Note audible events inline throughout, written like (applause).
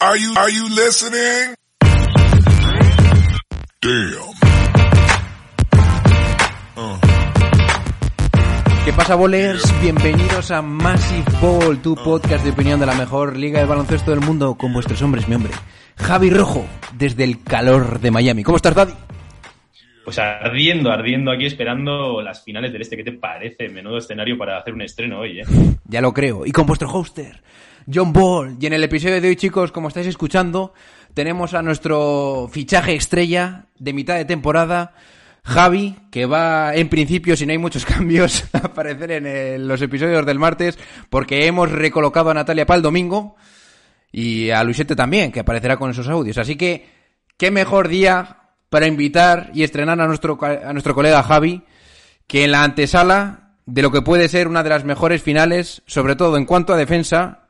Are you, are you listening? Damn. ¿Qué pasa, bolers? Bienvenidos a Massive Ball, tu podcast de opinión de la mejor liga de baloncesto del mundo con vuestros hombres, mi hombre. Javi Rojo, desde el calor de Miami. ¿Cómo estás, Daddy? Pues ardiendo, ardiendo aquí esperando las finales del este. ¿Qué te parece? Menudo escenario para hacer un estreno hoy, ¿eh? Ya lo creo. Y con vuestro hoster, John Ball. Y en el episodio de hoy, chicos, como estáis escuchando, tenemos a nuestro fichaje estrella de mitad de temporada, Javi, que va en principio, si no hay muchos (laughs) cambios, a aparecer en los episodios del martes, porque hemos recolocado a Natalia para el domingo y a Luisete también, que aparecerá con esos audios. Así que, qué mejor día para invitar y estrenar a nuestro, a nuestro colega Javi, que en la antesala de lo que puede ser una de las mejores finales, sobre todo en cuanto a defensa,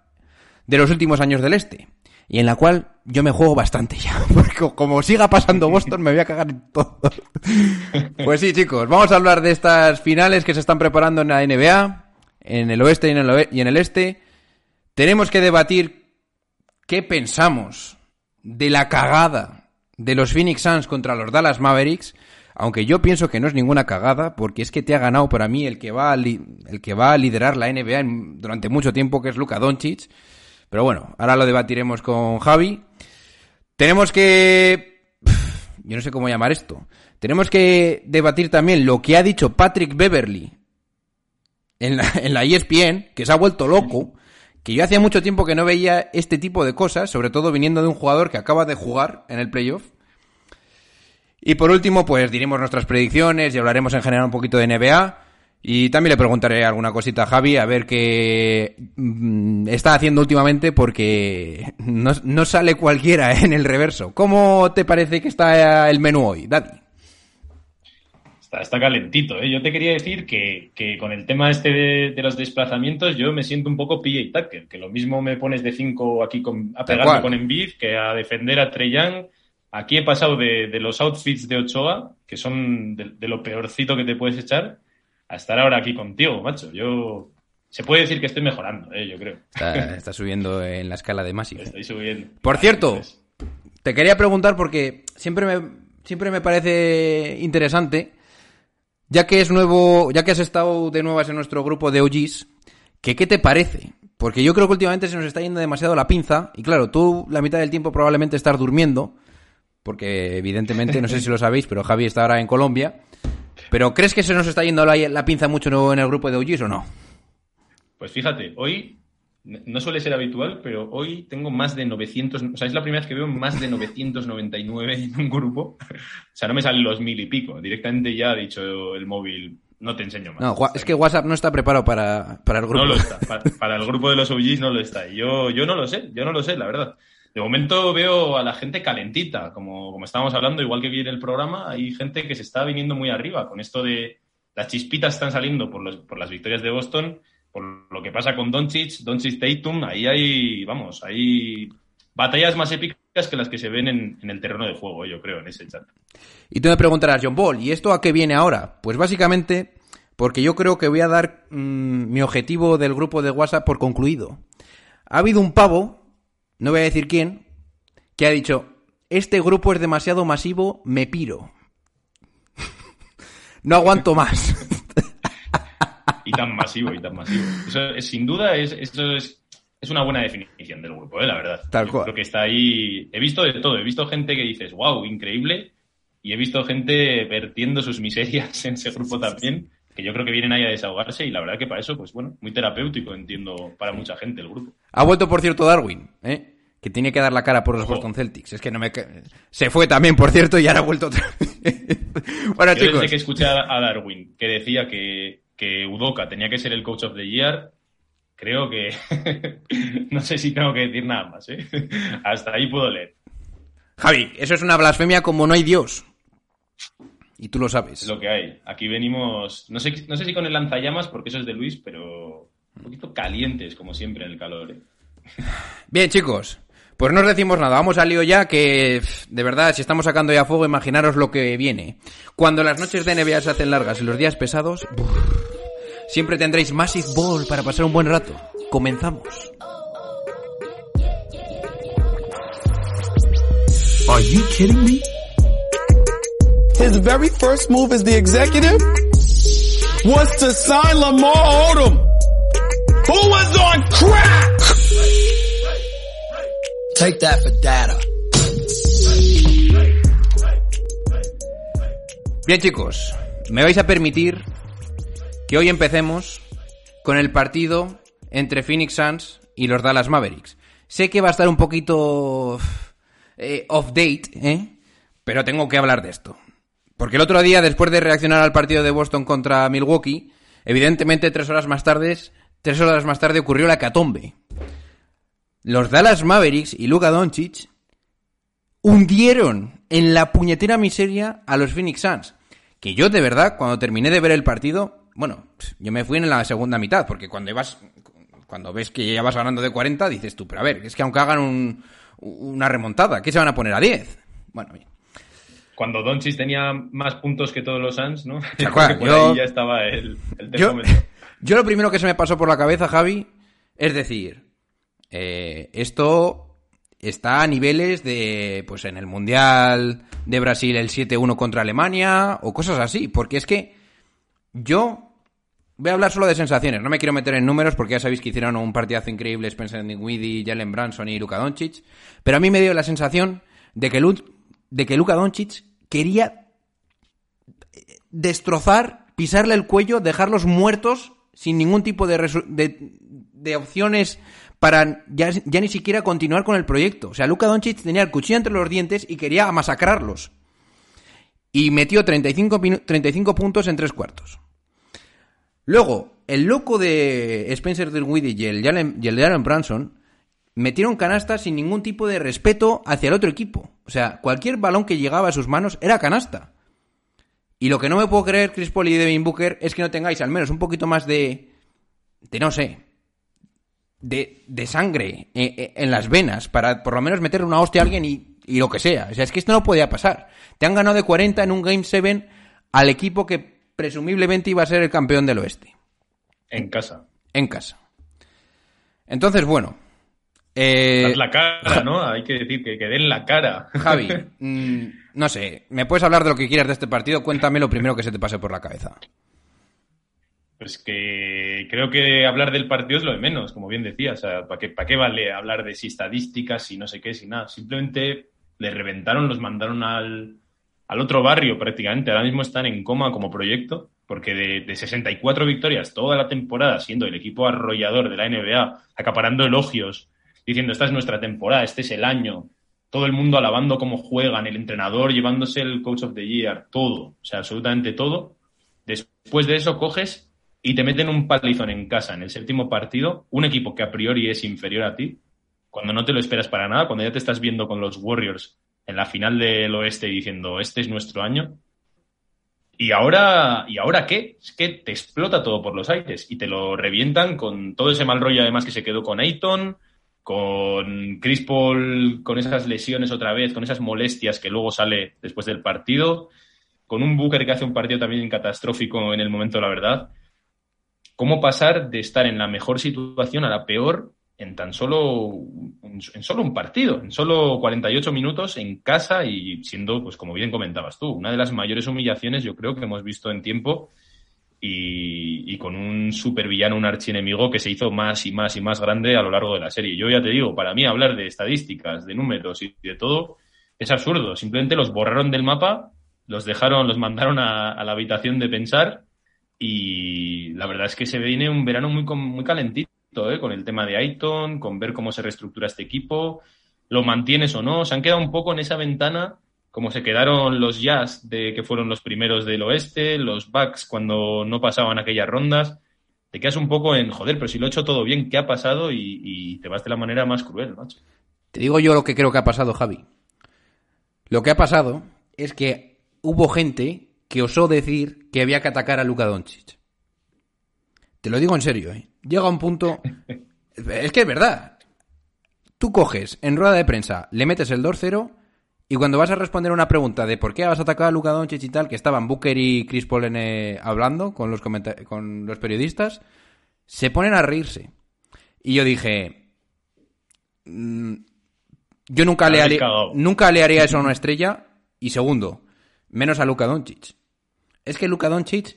de los últimos años del Este. Y en la cual yo me juego bastante ya. (laughs) Porque co- como siga pasando Boston, me voy a cagar en todo. (laughs) Pues sí, chicos, vamos a hablar de estas finales que se están preparando en la NBA, en el oeste y en el, y en el este. Tenemos que debatir qué pensamos de la cagada de los Phoenix Suns contra los Dallas Mavericks. Aunque yo pienso que no es ninguna cagada, porque es que te ha ganado para mí el que va a, li- el que va a liderar la NBA en- durante mucho tiempo, que es Luka Doncic. Pero bueno, ahora lo debatiremos con Javi. Tenemos que... Yo no sé cómo llamar esto. Tenemos que debatir también lo que ha dicho Patrick Beverly en la, la E ESPN, que se ha vuelto loco, que yo hacía mucho tiempo que no veía este tipo de cosas, sobre todo viniendo de un jugador que acaba de jugar en el playoff. Y por último, pues diremos nuestras predicciones y hablaremos en general un poquito de NBA. Y también le preguntaré alguna cosita a Javi a ver qué mm, está haciendo últimamente porque (laughs) no, no sale cualquiera en el reverso. ¿Cómo te parece que está el menú hoy, Daddy? Está, está calentito, ¿eh? Yo te quería decir que, que con el tema este de, de los desplazamientos yo me siento un poco PJ Tucker, que lo mismo me pones de 5 aquí con, a pegarme con Embiid que a defender a Trey Young. Aquí he pasado de, de los outfits de Ochoa, que son de, de lo peorcito que te puedes echar, a estar ahora aquí contigo, macho. Yo... Se puede decir que estoy mejorando, ¿eh? Yo creo. Está, está subiendo en la escala de Massive. Estoy subiendo. Por Ah, cierto, entonces, Te quería preguntar porque siempre me, siempre me parece interesante, ya que es nuevo, ya que has estado de nuevas en nuestro grupo de OGs, que qué te parece. Porque yo creo que últimamente se nos está yendo demasiado la pinza, y claro, tú la mitad del tiempo probablemente estás durmiendo, porque evidentemente, no sé si lo sabéis, pero Javi está ahora en Colombia. Pero ¿crees que se nos está yendo la, la pinza mucho en el grupo de OGs o no? Pues fíjate, hoy no suele ser habitual, pero hoy tengo más de 900, o sea, es la primera vez que veo más de 999 en un grupo. O sea, no me salen los mil y pico. Directamente ya ha dicho el móvil, no te enseño más. No, es que WhatsApp no está preparado para, para el grupo. No lo está. Pa- Para, el grupo de los OGs no lo está. Yo, yo no lo sé, yo no lo sé, la verdad. De momento veo a la gente calentita, como, como estábamos hablando, igual que vi en el programa, hay gente que se está viniendo muy arriba con esto de las chispitas están saliendo por, los, por las victorias de Boston, por lo que pasa con Doncic, Doncic Tatum, ahí hay, vamos, hay batallas más épicas que las que se ven en, en el terreno de juego, yo creo, en ese chat. Y tú me preguntarás, John Ball, ¿y esto a qué viene ahora? Pues básicamente porque yo creo que voy a dar mm, mi objetivo del grupo de WhatsApp por concluido. Ha habido un pavo, no voy a decir quién, que ha dicho, este grupo es demasiado masivo, me piro. (laughs) no aguanto más. Y tan masivo, y tan masivo. Eso es, sin duda, es, eso es, es una buena definición del grupo, ¿eh? la verdad. Tal Yo cual. Creo que está ahí. He visto de todo. He visto gente que dices, wow, increíble. Y he visto gente vertiendo sus miserias (laughs) en ese grupo también, que yo creo que vienen ahí a desahogarse. Y la verdad que para eso, pues bueno, muy terapéutico, entiendo, para mucha gente el grupo. ha vuelto, por cierto, Darwin, ¿eh? que tiene que dar la cara por los Ojo. Boston Celtics. Es que no me... Se fue también, por cierto, y ahora ha vuelto otra vez. (laughs) bueno, Yo chicos. desde que escuché a a Darwin que decía que, que Udoka tenía que ser el coach of the year, creo que (laughs) no sé si tengo que decir nada más. ¿eh? (laughs) Hasta ahí puedo leer. Javi, eso es una blasfemia como no hay Dios. Y tú lo sabes. Es lo que hay. Aquí venimos, no sé, no sé si con el lanzallamas, porque eso es de Luis, pero un poquito calientes, como siempre, en el calor. ¿eh? (laughs) Bien, chicos. Pues no os decimos nada, vamos al lío ya, que de verdad, si estamos sacando ya fuego, imaginaros lo que viene. Cuando las noches de NBA se hacen largas y los días pesados, siempre tendréis Massive Ball para pasar un buen rato. Comenzamos. Are you kidding me? His very first move as the executive was to sign Lamar Odom, who was on crack. Take that for. Bien chicos, me vais a permitir que hoy empecemos con el partido entre Phoenix Suns y los Dallas Mavericks. Sé que va a estar un poquito eh, off date, ¿eh? pero tengo que hablar de esto. Porque el otro día, después de reaccionar al partido de Boston contra Milwaukee, evidentemente tres horas más tarde, tres horas más tarde ocurrió la catombe. Los Dallas Mavericks y Luka Doncic hundieron en la puñetera miseria a los Phoenix Suns. Que yo, de verdad, cuando terminé de ver el partido, bueno, yo me fui en la segunda mitad, porque cuando ibas, cuando ves que ya vas ganando de 40, dices tú, pero a ver, es que aunque hagan un, una remontada, ¿qué se van a poner a 10? Bueno, cuando Doncic tenía más puntos que todos los Suns, ¿no? (laughs) Por yo, ahí ya estaba el, el yo, (laughs) yo, lo primero que se me pasó por la cabeza, Javi, es decir, eh, esto está a niveles de, pues en el Mundial de Brasil el 7-1 contra Alemania o cosas así, porque es que yo voy a hablar solo de sensaciones, no me quiero meter en números porque ya sabéis que hicieron un partidazo increíble Spencer Dinwiddie, Jalen Branson y Luka Doncic, pero a mí me dio la sensación de que, Lu de que Luka Doncic quería destrozar, pisarle el cuello, dejarlos muertos sin ningún tipo de, de, de opciones para ya, ni siquiera continuar con el proyecto. O sea, Luka Doncic tenía el cuchillo entre los dientes y quería masacrarlos. Y metió 35, 35 puntos en tres cuartos. Luego, el loco de Spencer Dinwiddie y el el Jalen Branson metieron canasta sin ningún tipo de respeto hacia el otro equipo. O sea, cualquier balón que llegaba a sus manos era canasta. Y lo que no me puedo creer, Chris Paul y Devin Booker, es que no tengáis al menos un poquito más de... de no sé, de, de sangre en, en, las venas para por lo menos meterle una hostia a alguien y, y, lo que sea. O sea, es que esto no podía pasar. Te han ganado de 40 en un Game 7 al equipo que presumiblemente iba a ser el campeón del oeste. En casa. En casa. Entonces, bueno. Eh, la cara, (laughs) ¿no? Hay que decir que, que den la cara. (laughs) Javi, mmm, no sé, ¿me puedes hablar de lo que quieras de este partido? Cuéntame lo primero que se te pase por la cabeza. Pues que creo que hablar del partido es lo de menos, como bien decías. O sea, ¿para qué, ¿para qué vale hablar de si estadísticas, si no sé qué, si nada? Simplemente le reventaron, los mandaron al, al otro barrio prácticamente. Ahora mismo están en coma como proyecto, porque de, de 64 victorias toda la temporada, siendo el equipo arrollador de la NBA, acaparando elogios, diciendo esta es nuestra temporada, este es el año, todo el mundo alabando cómo juegan, el entrenador llevándose el coach of the year, todo, o sea, absolutamente todo. Después de eso coges y te meten un palizón en casa en el séptimo partido, un equipo que a priori es inferior a ti, cuando no te lo esperas para nada, cuando ya te estás viendo con los Warriors en la final del oeste diciendo este es nuestro año. Y ahora, ¿y ahora qué? Es que te explota todo por los aires y te lo revientan con todo ese mal rollo además que se quedó con Ayton, con Chris Paul, con esas lesiones otra vez, con esas molestias que luego sale después del partido, con un Booker que hace un partido también catastrófico en el momento, la verdad. Cómo pasar de estar en la mejor situación a la peor en tan solo en, solo un partido, en solo 48 minutos en casa y siendo, pues como bien comentabas tú, una de las mayores humillaciones yo creo que hemos visto en tiempo y, con un supervillano, un archienemigo que se hizo más y más y más grande a lo largo de la serie. Yo ya te digo, para mí hablar de estadísticas, de números y de todo es absurdo. Simplemente los borraron del mapa, los dejaron, los mandaron a, a la habitación de pensar y la verdad es que se viene un verano muy, muy calentito, ¿eh? con el tema de Aiton, con ver cómo se reestructura este equipo, lo mantienes o no. Se han quedado un poco en esa ventana, como se quedaron los Jazz, de que fueron los primeros del oeste, los Bucks cuando no pasaban aquellas rondas. Te quedas un poco en, joder, pero si lo he hecho todo bien, ¿qué ha pasado? Y, y te vas de la manera más cruel, macho. Te digo yo lo que creo que ha pasado, Javi. Lo que ha pasado es que hubo gente que osó decir que había que atacar a Luka Doncic. Te lo digo en serio, ¿eh? Llega un punto... (laughs) Es que es verdad. Tú coges en rueda de prensa, le metes el 2-0 y cuando vas a responder una pregunta de por qué vas a atacar a Luka Doncic y tal, que estaban Booker y Chris Paul en, eh, hablando con los, con los periodistas, se ponen a reírse. Y yo dije... Mmm, Yo nunca le, cagado. nunca le haría eso a una estrella. Y segundo, menos a Luka Doncic. Es que Luka Doncic...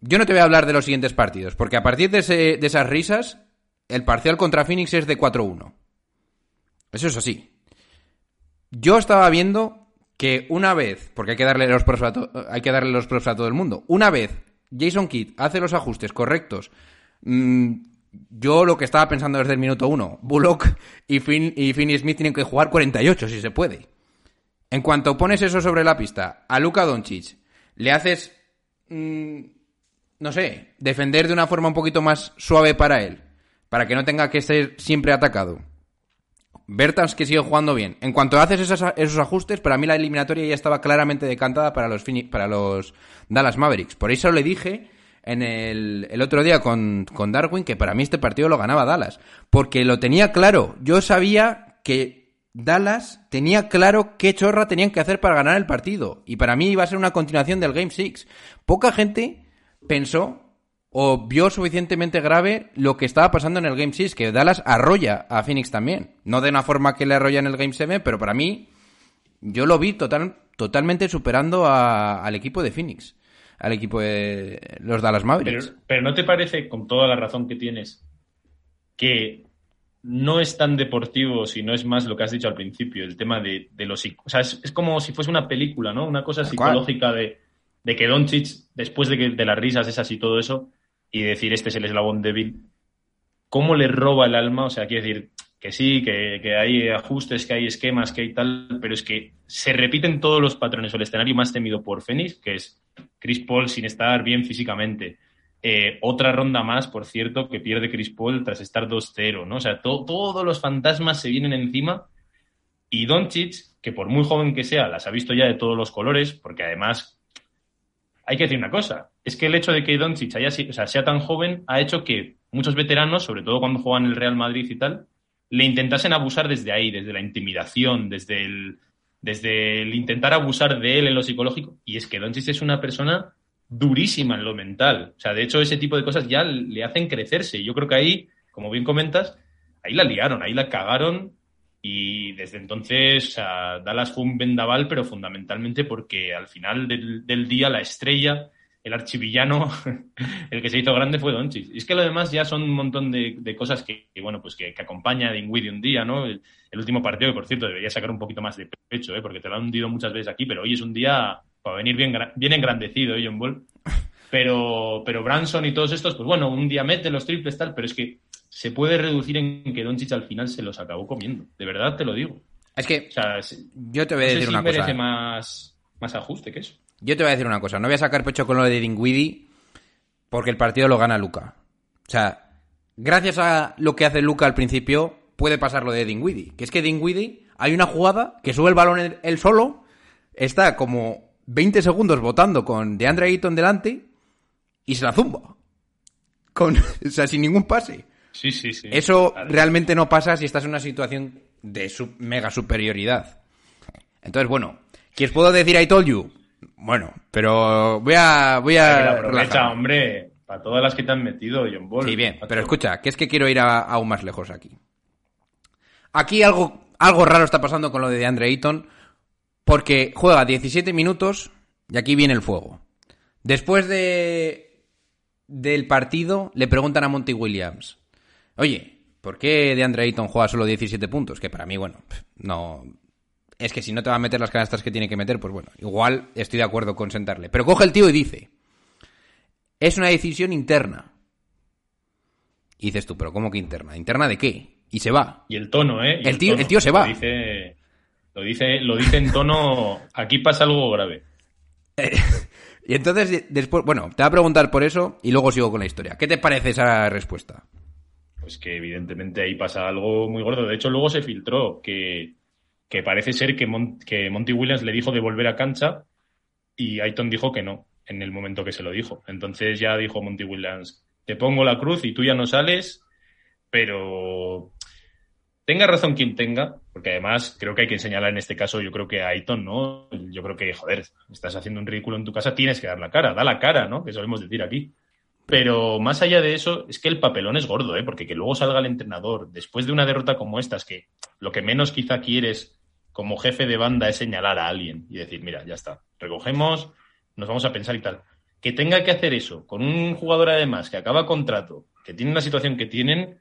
Yo no te voy a hablar de los siguientes partidos, porque a partir de, ese- de esas risas, el parcial contra Phoenix es de 4-1. Eso es así. Yo estaba viendo que una vez, porque hay que darle los props a, todo el mundo, una vez Jason Kidd hace los ajustes correctos, mm, yo lo que estaba pensando desde el minuto uno, Bullock y, Finn, y Finney Smith tienen que jugar 48 si se puede. En cuanto pones eso sobre la pista a Luka Doncic, le haces, mm, no sé, defender de una forma un poquito más suave para él, para que no tenga que ser siempre atacado. Bertans que sigue jugando bien. En cuanto haces esos, ajustes, para mí la eliminatoria ya estaba claramente decantada para los, Dallas Mavericks. Por eso le dije en el, el otro día con, con Darwin que para mí este partido lo ganaba Dallas. Porque lo tenía claro. Yo sabía que Dallas tenía claro qué chorra tenían que hacer para ganar el partido. Y para mí iba a ser una continuación del Game 6. Poca gente pensó o vio suficientemente grave lo que estaba pasando en el Game 6, que Dallas arrolla a Phoenix también. No de una forma que le arrolla en el Game 7, pero para mí, yo lo vi total, totalmente superando a- al equipo de Phoenix, al equipo de los Dallas Mavericks. pero ¿no te parece, con toda la razón que tienes, que no es tan deportivo, sino es más lo que has dicho al principio, el tema de, de los... O sea, es, es como si fuese una película, ¿no? Una cosa psicológica de, de que Doncic, después de, que, de las risas esas y todo eso, y decir este es el eslabón débil, ¿cómo le roba el alma? O sea, quiere decir que sí, que, que hay ajustes, que hay esquemas, que hay tal, pero es que se repiten todos los patrones o el escenario más temido por Phoenix, que es Chris Paul sin estar bien físicamente. Eh, otra ronda más, por cierto, que pierde Chris Paul tras estar 2-0, ¿no? O sea, to- todos los fantasmas se vienen encima y Doncic, que por muy joven que sea, las ha visto ya de todos los colores, porque además hay que decir una cosa, es que el hecho de que Doncic haya, sea, tan joven ha hecho que muchos veteranos, sobre todo cuando juegan el Real Madrid y tal, le intentasen abusar desde ahí, desde la intimidación, desde el, desde el intentar abusar de él en lo psicológico. Y es que Doncic es una persona durísima en lo mental. O sea, de hecho, ese tipo de cosas ya le hacen crecerse. Yo creo que ahí, como bien comentas, ahí la liaron, ahí la cagaron. Y desde entonces, Dallas fue un vendaval, pero fundamentalmente porque al final del, día la estrella, el archivillano, (laughs) el que se hizo grande fue Doncic. Y es que lo demás ya son un montón de, cosas que, bueno, pues que, acompaña a un día, ¿no? El, último partido, que por cierto debería sacar un poquito más de pecho, ¿eh? Porque te lo han hundido muchas veces aquí, pero hoy es un día para venir bien, bien engrandecido, ¿eh, John Ball? Pero, pero Branson y todos estos, pues bueno, un día mete los triples tal, pero es que se puede reducir en que Doncic al final se los acabó comiendo. De verdad te lo digo. Es que O sea, se- yo te voy a no sé decir si una merece cosa. más, más ajuste que eso. Yo te voy a decir una cosa. No voy a sacar pecho con lo de Dinwiddie porque el partido lo gana Luca. O sea, gracias a lo que hace Luca al principio, puede pasar lo de Dinwiddie. Que es que Dinwiddie, hay una jugada que sube el balón él, él solo, está como 20 segundos votando con DeAndre Ayton delante y se la zumba. Con, (laughs) o sea, sin ningún pase. Sí, sí, sí. Eso Claro. realmente no pasa si estás en una situación de mega superioridad. Entonces, bueno, ¿qué os puedo decir I told you? Bueno, pero voy a voy a aprovecha, hombre, para todas las que te han metido, John Ball. Sí, bien, pero escucha, que es que quiero ir a- aún más lejos aquí. Aquí algo algo raro está pasando con lo de DeAndre Ayton porque juega 17 minutos y aquí viene el fuego. Después de del partido le preguntan a Monty Williams, oye, ¿por qué DeAndre Ayton juega solo 17 puntos? Que para mí, bueno, no... Es que si no te va a meter las canastas que tiene que meter, pues bueno, igual estoy de acuerdo con sentarle. Pero coge el tío y dice, es una decisión interna. Y dices tú, pero ¿cómo que interna? ¿Interna de qué? Y se va. Y el tono, ¿eh? El tío- tono. el tío se va. Lo dice, lo dice, lo dice en tono, aquí pasa algo grave. (laughs) Y entonces, de- después, bueno, te voy a preguntar por eso y luego sigo con la historia. ¿Qué te parece esa respuesta? Pues que evidentemente ahí pasa algo muy gordo. De hecho, luego se filtró que, que parece ser que, que Monty Williams le dijo de volver a cancha y Ayton dijo que no en el momento que se lo dijo. Entonces ya dijo Monty Williams, te pongo la cruz y tú ya no sales, pero tenga razón quien tenga, porque además creo que hay que señalar en este caso, yo creo que a Ayton, ¿no? Yo creo que, joder, estás haciendo un ridículo en tu casa, tienes que dar la cara, da la cara, ¿no? Que solemos decir aquí. Pero más allá de eso, es que el papelón es gordo, ¿eh? porque que luego salga el entrenador después de una derrota como esta, es que lo que menos quizá quieres como jefe de banda es señalar a alguien y decir, mira, ya está, recogemos, nos vamos a pensar y tal. Que tenga que hacer eso con un jugador además que acaba contrato, que tiene una situación que tienen,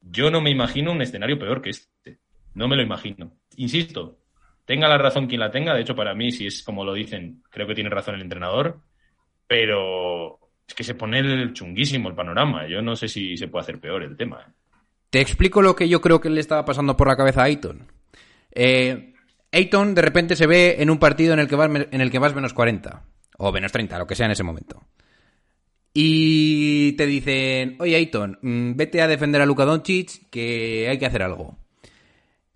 yo no me imagino un escenario peor que este. No me lo imagino. Insisto, tenga la razón quien la tenga, de hecho para mí, si es como lo dicen, creo que tiene razón el entrenador, pero es que se pone el chunguísimo el panorama. Yo no sé si se puede hacer peor el tema. ¿eh? Te explico lo que yo creo que le estaba pasando por la cabeza a Ayton. Eh, Ayton de repente se ve en un partido en el que vas, en el que vas menos 40 o menos 30, lo que sea en ese momento. Y te dicen, oye Ayton, mm, vete a defender a Luka Doncic que hay que hacer algo.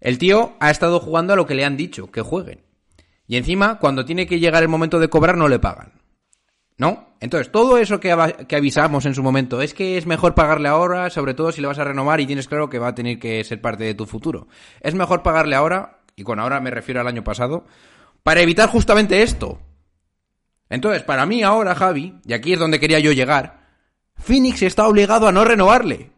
El tío ha estado jugando a lo que le han dicho, que jueguen. Y encima, cuando tiene que llegar el momento de cobrar, no le pagan. ¿No? Entonces, todo eso que, que, avisamos en su momento es que es mejor pagarle ahora, sobre todo si le vas a renovar y tienes claro que va a tener que ser parte de tu futuro. Es mejor pagarle ahora, y con ahora me refiero al año pasado, para evitar justamente esto. Entonces, para mí ahora, Javi, y aquí es donde quería yo llegar, Phoenix está obligado a no renovarle.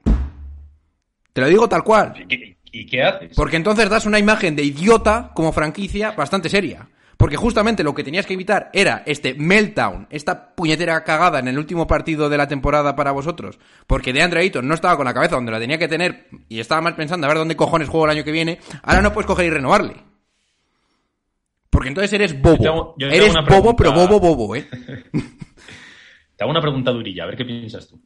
Te lo digo tal cual. ¿Y qué, y qué haces? Porque entonces das una imagen de idiota como franquicia bastante seria. Porque justamente lo que tenías que evitar era este meltdown, esta puñetera cagada en el último partido de la temporada para vosotros. Porque de Andre Ayton no estaba con la cabeza donde la tenía que tener y estaba más pensando a ver dónde cojones juego el año que viene. Ahora no puedes coger y renovarle. Porque entonces eres bobo. Yo tengo- yo tengo eres bobo, pero bobo, bobo, ¿eh? (laughs) Te hago una pregunta durilla, a ver qué piensas tú.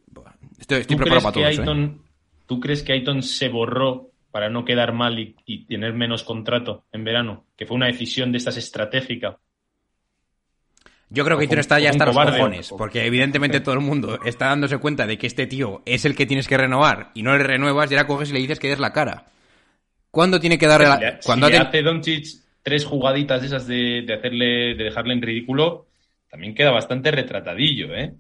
Estoy, estoy ¿Tú preparado crees, para que todo eso, ¿eh? ¿Tú crees que Ayton se borró para no quedar mal y, y tener menos contrato en verano? Que fue una decisión de estas estratégica. Yo creo que Ayton está ya hasta los cobarde, cojones, ojo. porque evidentemente todo el mundo está dándose cuenta de que este tío es el que tienes que renovar y no le renuevas y ahora coges y le dices que des la cara. ¿Cuándo tiene que darle Si la... le, Cuando si hace Doncic tres jugaditas de esas de, de hacerle, de dejarle en ridículo, también queda bastante retratadillo, ¿eh?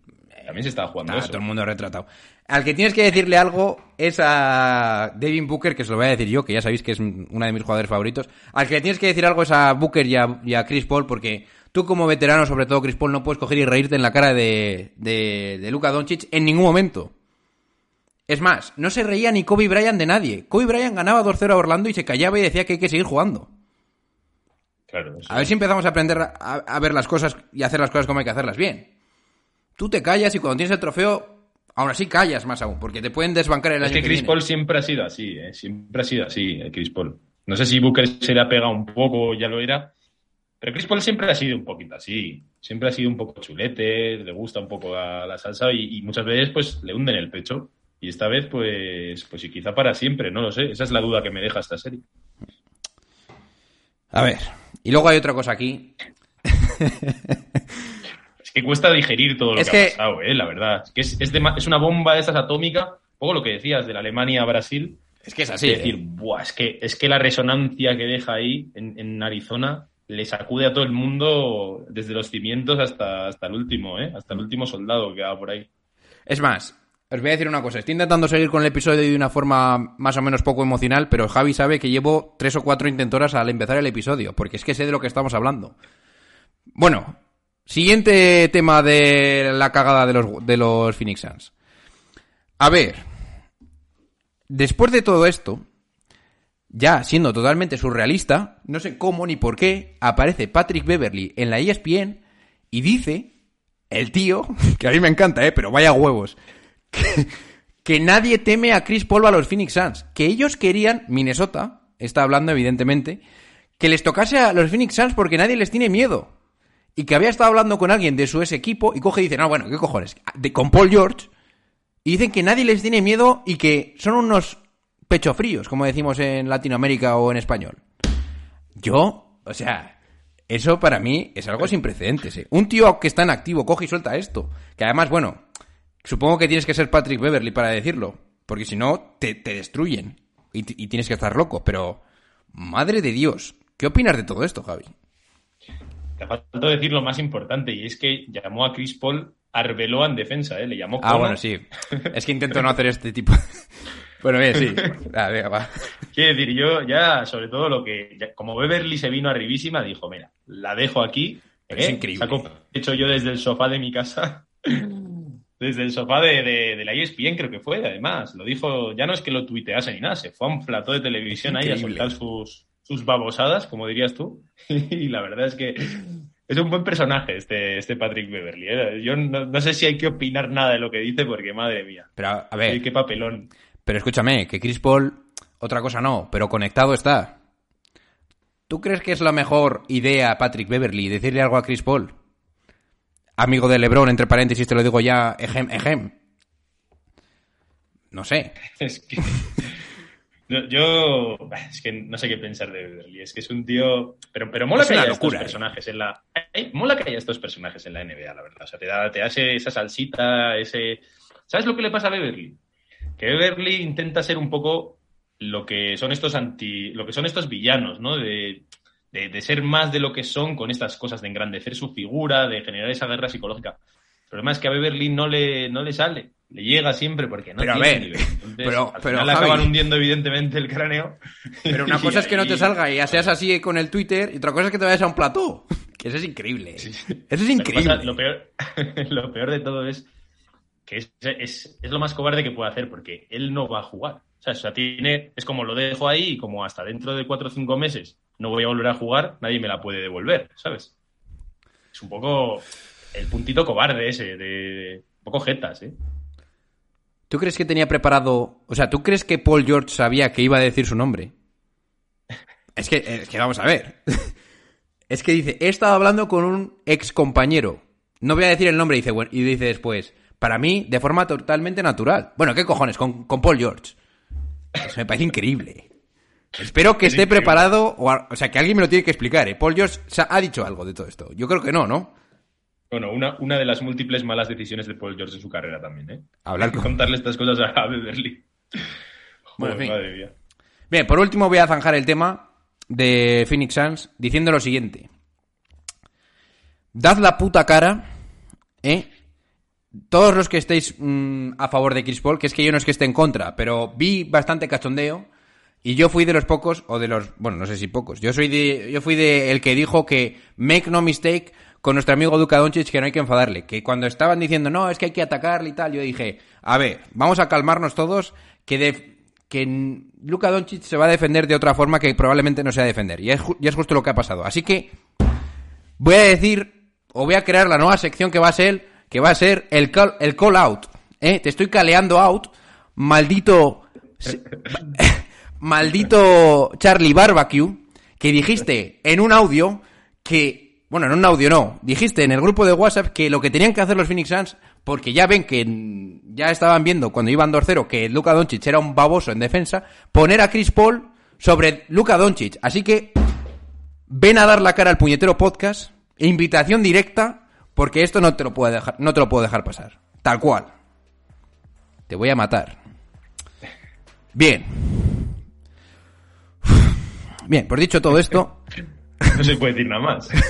También se estaba jugando Ah, eso. todo el mundo retratado. Al que tienes que decirle algo es a Devin Booker, que se lo voy a decir yo, que ya sabéis que es uno de mis jugadores favoritos. Al que le tienes que decir algo es a Booker y a, y a Chris Paul, porque tú como veterano, sobre todo Chris Paul, no puedes coger y reírte en la cara de, de, de Luka Doncic en ningún momento. Es más, no se reía ni Kobe Bryant de nadie. Kobe Bryant ganaba 2-0 a Orlando y se callaba y decía que hay que seguir jugando. Claro. A ver si empezamos a aprender a, a ver las cosas y hacer las cosas como hay que hacerlas bien. Tú te callas y cuando tienes el trofeo, aún así callas más aún, porque te pueden desbancar el Es año que que Chris viene. Paul siempre ha sido así, ¿eh? Siempre ha sido así, eh, Chris Paul. No sé si Booker se le ha pegado un poco, ya lo era, pero Chris Paul siempre ha sido un poquito así. Siempre ha sido un poco chulete, le gusta un poco la, la salsa y, y muchas veces pues le hunden el pecho. Y esta vez pues, pues y quizá para siempre, no lo sé. Esa es la duda que me deja esta serie. A ver, y luego hay otra cosa aquí. (laughs) Es que cuesta digerir todo lo Es que, que- ha pasado, ¿eh? la verdad. Es que es, es, dema- es una bomba de esas atómica, un poco lo que decías de la Alemania a Brasil. Es que es Es decir, "Buah, es, que, es que la resonancia que deja ahí en, en Arizona le sacude a todo el mundo desde los cimientos hasta, hasta el último, ¿eh? hasta el último soldado que va por ahí. Es más, os voy a decir una cosa. Estoy intentando seguir con el episodio de una forma más o menos poco emocional, pero Javi sabe que llevo tres o cuatro intentoras al empezar el episodio, porque es que sé de lo que estamos hablando. Bueno, siguiente tema de la cagada de los, de los Phoenix Suns. A ver, después de todo esto, ya siendo totalmente surrealista, no sé cómo ni por qué, aparece Patrick Beverly en la ESPN y dice, el tío, (laughs) que a mí me encanta, eh, pero vaya huevos, (laughs) que, que nadie teme a Chris Paul a los Phoenix Suns, que ellos querían, Minnesota, está hablando evidentemente, que les tocase a los Phoenix Suns porque nadie les tiene miedo. Y que había estado hablando con alguien de su ese equipo y coge y dice, no, bueno, ¿qué cojones? De, con Paul George. Y dicen que nadie les tiene miedo y que son unos pecho fríos, como decimos en Latinoamérica o en español. Yo, o sea, eso para mí es algo sin precedentes. ¿eh? Un tío que está en activo coge y suelta esto. Que además, bueno, supongo que tienes que ser Patrick Beverly para decirlo. Porque si no, te, destruyen. Y, y tienes que estar loco. Pero, madre de Dios, ¿qué opinas de todo esto, Javi? Te falta decir lo más importante y es que llamó a Chris Paul Arbeloa en defensa, ¿eh? le llamó Ah, cono. bueno, sí. Es que intento no hacer este tipo. (laughs) bueno, bien, sí. Ah, venga, va. Quiero decir, yo ya, sobre todo lo que, ya- como Beverly se vino arribísima, dijo, mira, la dejo aquí. Pero es increíble. Saco pecho yo desde el sofá de mi casa. (laughs) desde el sofá de, de, de la ESPN, creo que fue, además. Lo dijo, ya no es que lo tuitease ni nada, se fue a un plató de televisión ahí a soltar sus, sus babosadas, como dirías tú. (laughs) Y la verdad es que es un buen personaje este, este Patrick Beverly. ¿eh? Yo no, no sé si hay que opinar nada de lo que dice, porque madre mía. Pero, a ver, qué papelón. pero escúchame, que Chris Paul, otra cosa no, pero conectado está. ¿Tú crees que es la mejor idea, Patrick Beverly, decirle algo a Chris Paul? Amigo de LeBron, entre paréntesis, te lo digo ya, ejem, ejem. No sé. (laughs) Es que. Yo, yo- es que no sé qué pensar de Beverly. Es que es un tío. Pero, pero mola Es que haya locura, estos ¿eh? personajes en la. Mola que haya estos personajes en la NBA, la verdad. O sea, te da, te ese- esa salsita, ese. ¿Sabes lo que le pasa a Beverly? Que Beverly intenta ser un poco lo que son estos anti. lo que son estos villanos, ¿no? De, de, de ser más de lo que son con estas cosas, de engrandecer su figura, de generar esa guerra psicológica. El problema es que a Beverly no le, no le sale. Le llega siempre porque no Pero a tiene ver, nivel. Entonces, pero- al pero, final Javi- acaban hundiendo evidentemente el cráneo. Pero una (laughs) cosa es que no te salga y ya seas así con el Twitter, y otra cosa es que te vayas a un plató. Que eso es increíble. Eso es increíble. pasa- Lo peor, (laughs) lo peor de todo es que es, es- es lo más cobarde que puede hacer porque él no va a jugar. O sea, o sea, tiene, es como lo dejo ahí y como hasta dentro de cuatro o cinco meses no voy a volver a jugar, nadie me la puede devolver, ¿sabes? Es un poco el puntito cobarde ese, de, de- un poco jetas, ¿eh? ¿Tú crees que tenía preparado... O sea, ¿tú crees que Paul George sabía que iba a decir su nombre? Es que, es que vamos a ver. (laughs) Es que dice, he estado hablando con un ex compañero. No voy a decir el nombre, dice, y dice después, para mí, de forma totalmente natural. Bueno, ¿qué cojones? Con, con Paul George. Eso me parece increíble. Espero que Es esté increíble. preparado, o, a- o sea, que alguien me lo tiene que explicar, ¿eh? Paul George ha dicho algo de todo esto. Yo creo que no, ¿no? Bueno, una, una de las múltiples malas decisiones de Paul George en su carrera también, ¿eh? Hablar con... Contarle estas cosas a (laughs) Beverly. Bueno, Joder, en fin. madre mía. Bien, por último voy a zanjar el tema de Phoenix Suns diciendo lo siguiente. Dad la puta cara, ¿eh? Todos los que estéis mm, a favor de Chris Paul, que es que yo no es que esté en contra, pero vi bastante cachondeo y yo fui de los pocos, o de los, bueno, no sé si pocos, yo soy de, yo fui de el que dijo que make no mistake con nuestro amigo Luka Doncic que no hay que enfadarle, que cuando estaban diciendo no, es que hay que atacarle y tal, yo dije, a ver, vamos a calmarnos todos, que de, que Luka Doncic se va a defender de otra forma que probablemente no sea defender, y es, y es justo lo que ha pasado, así que voy a decir, o voy a crear la nueva sección que va a ser, que va a ser el call, el call out. ¿eh? Te estoy caleando out, maldito, (laughs) maldito Charlie Barbecue, que dijiste en un audio que, bueno, en un audio no, dijiste en el grupo de WhatsApp que lo que tenían que hacer los Phoenix Suns, porque ya ven que ya estaban viendo cuando iban 2-0 que Luka Doncic era un baboso en defensa, poner a Chris Paul sobre Luka Doncic. Así que ven a dar la cara al puñetero podcast, invitación directa, porque esto no te lo puedo dejar, no te lo puedo dejar pasar. Tal cual. Te voy a matar. Bien. Bien, pues dicho todo esto, No se puede decir nada más. (laughs)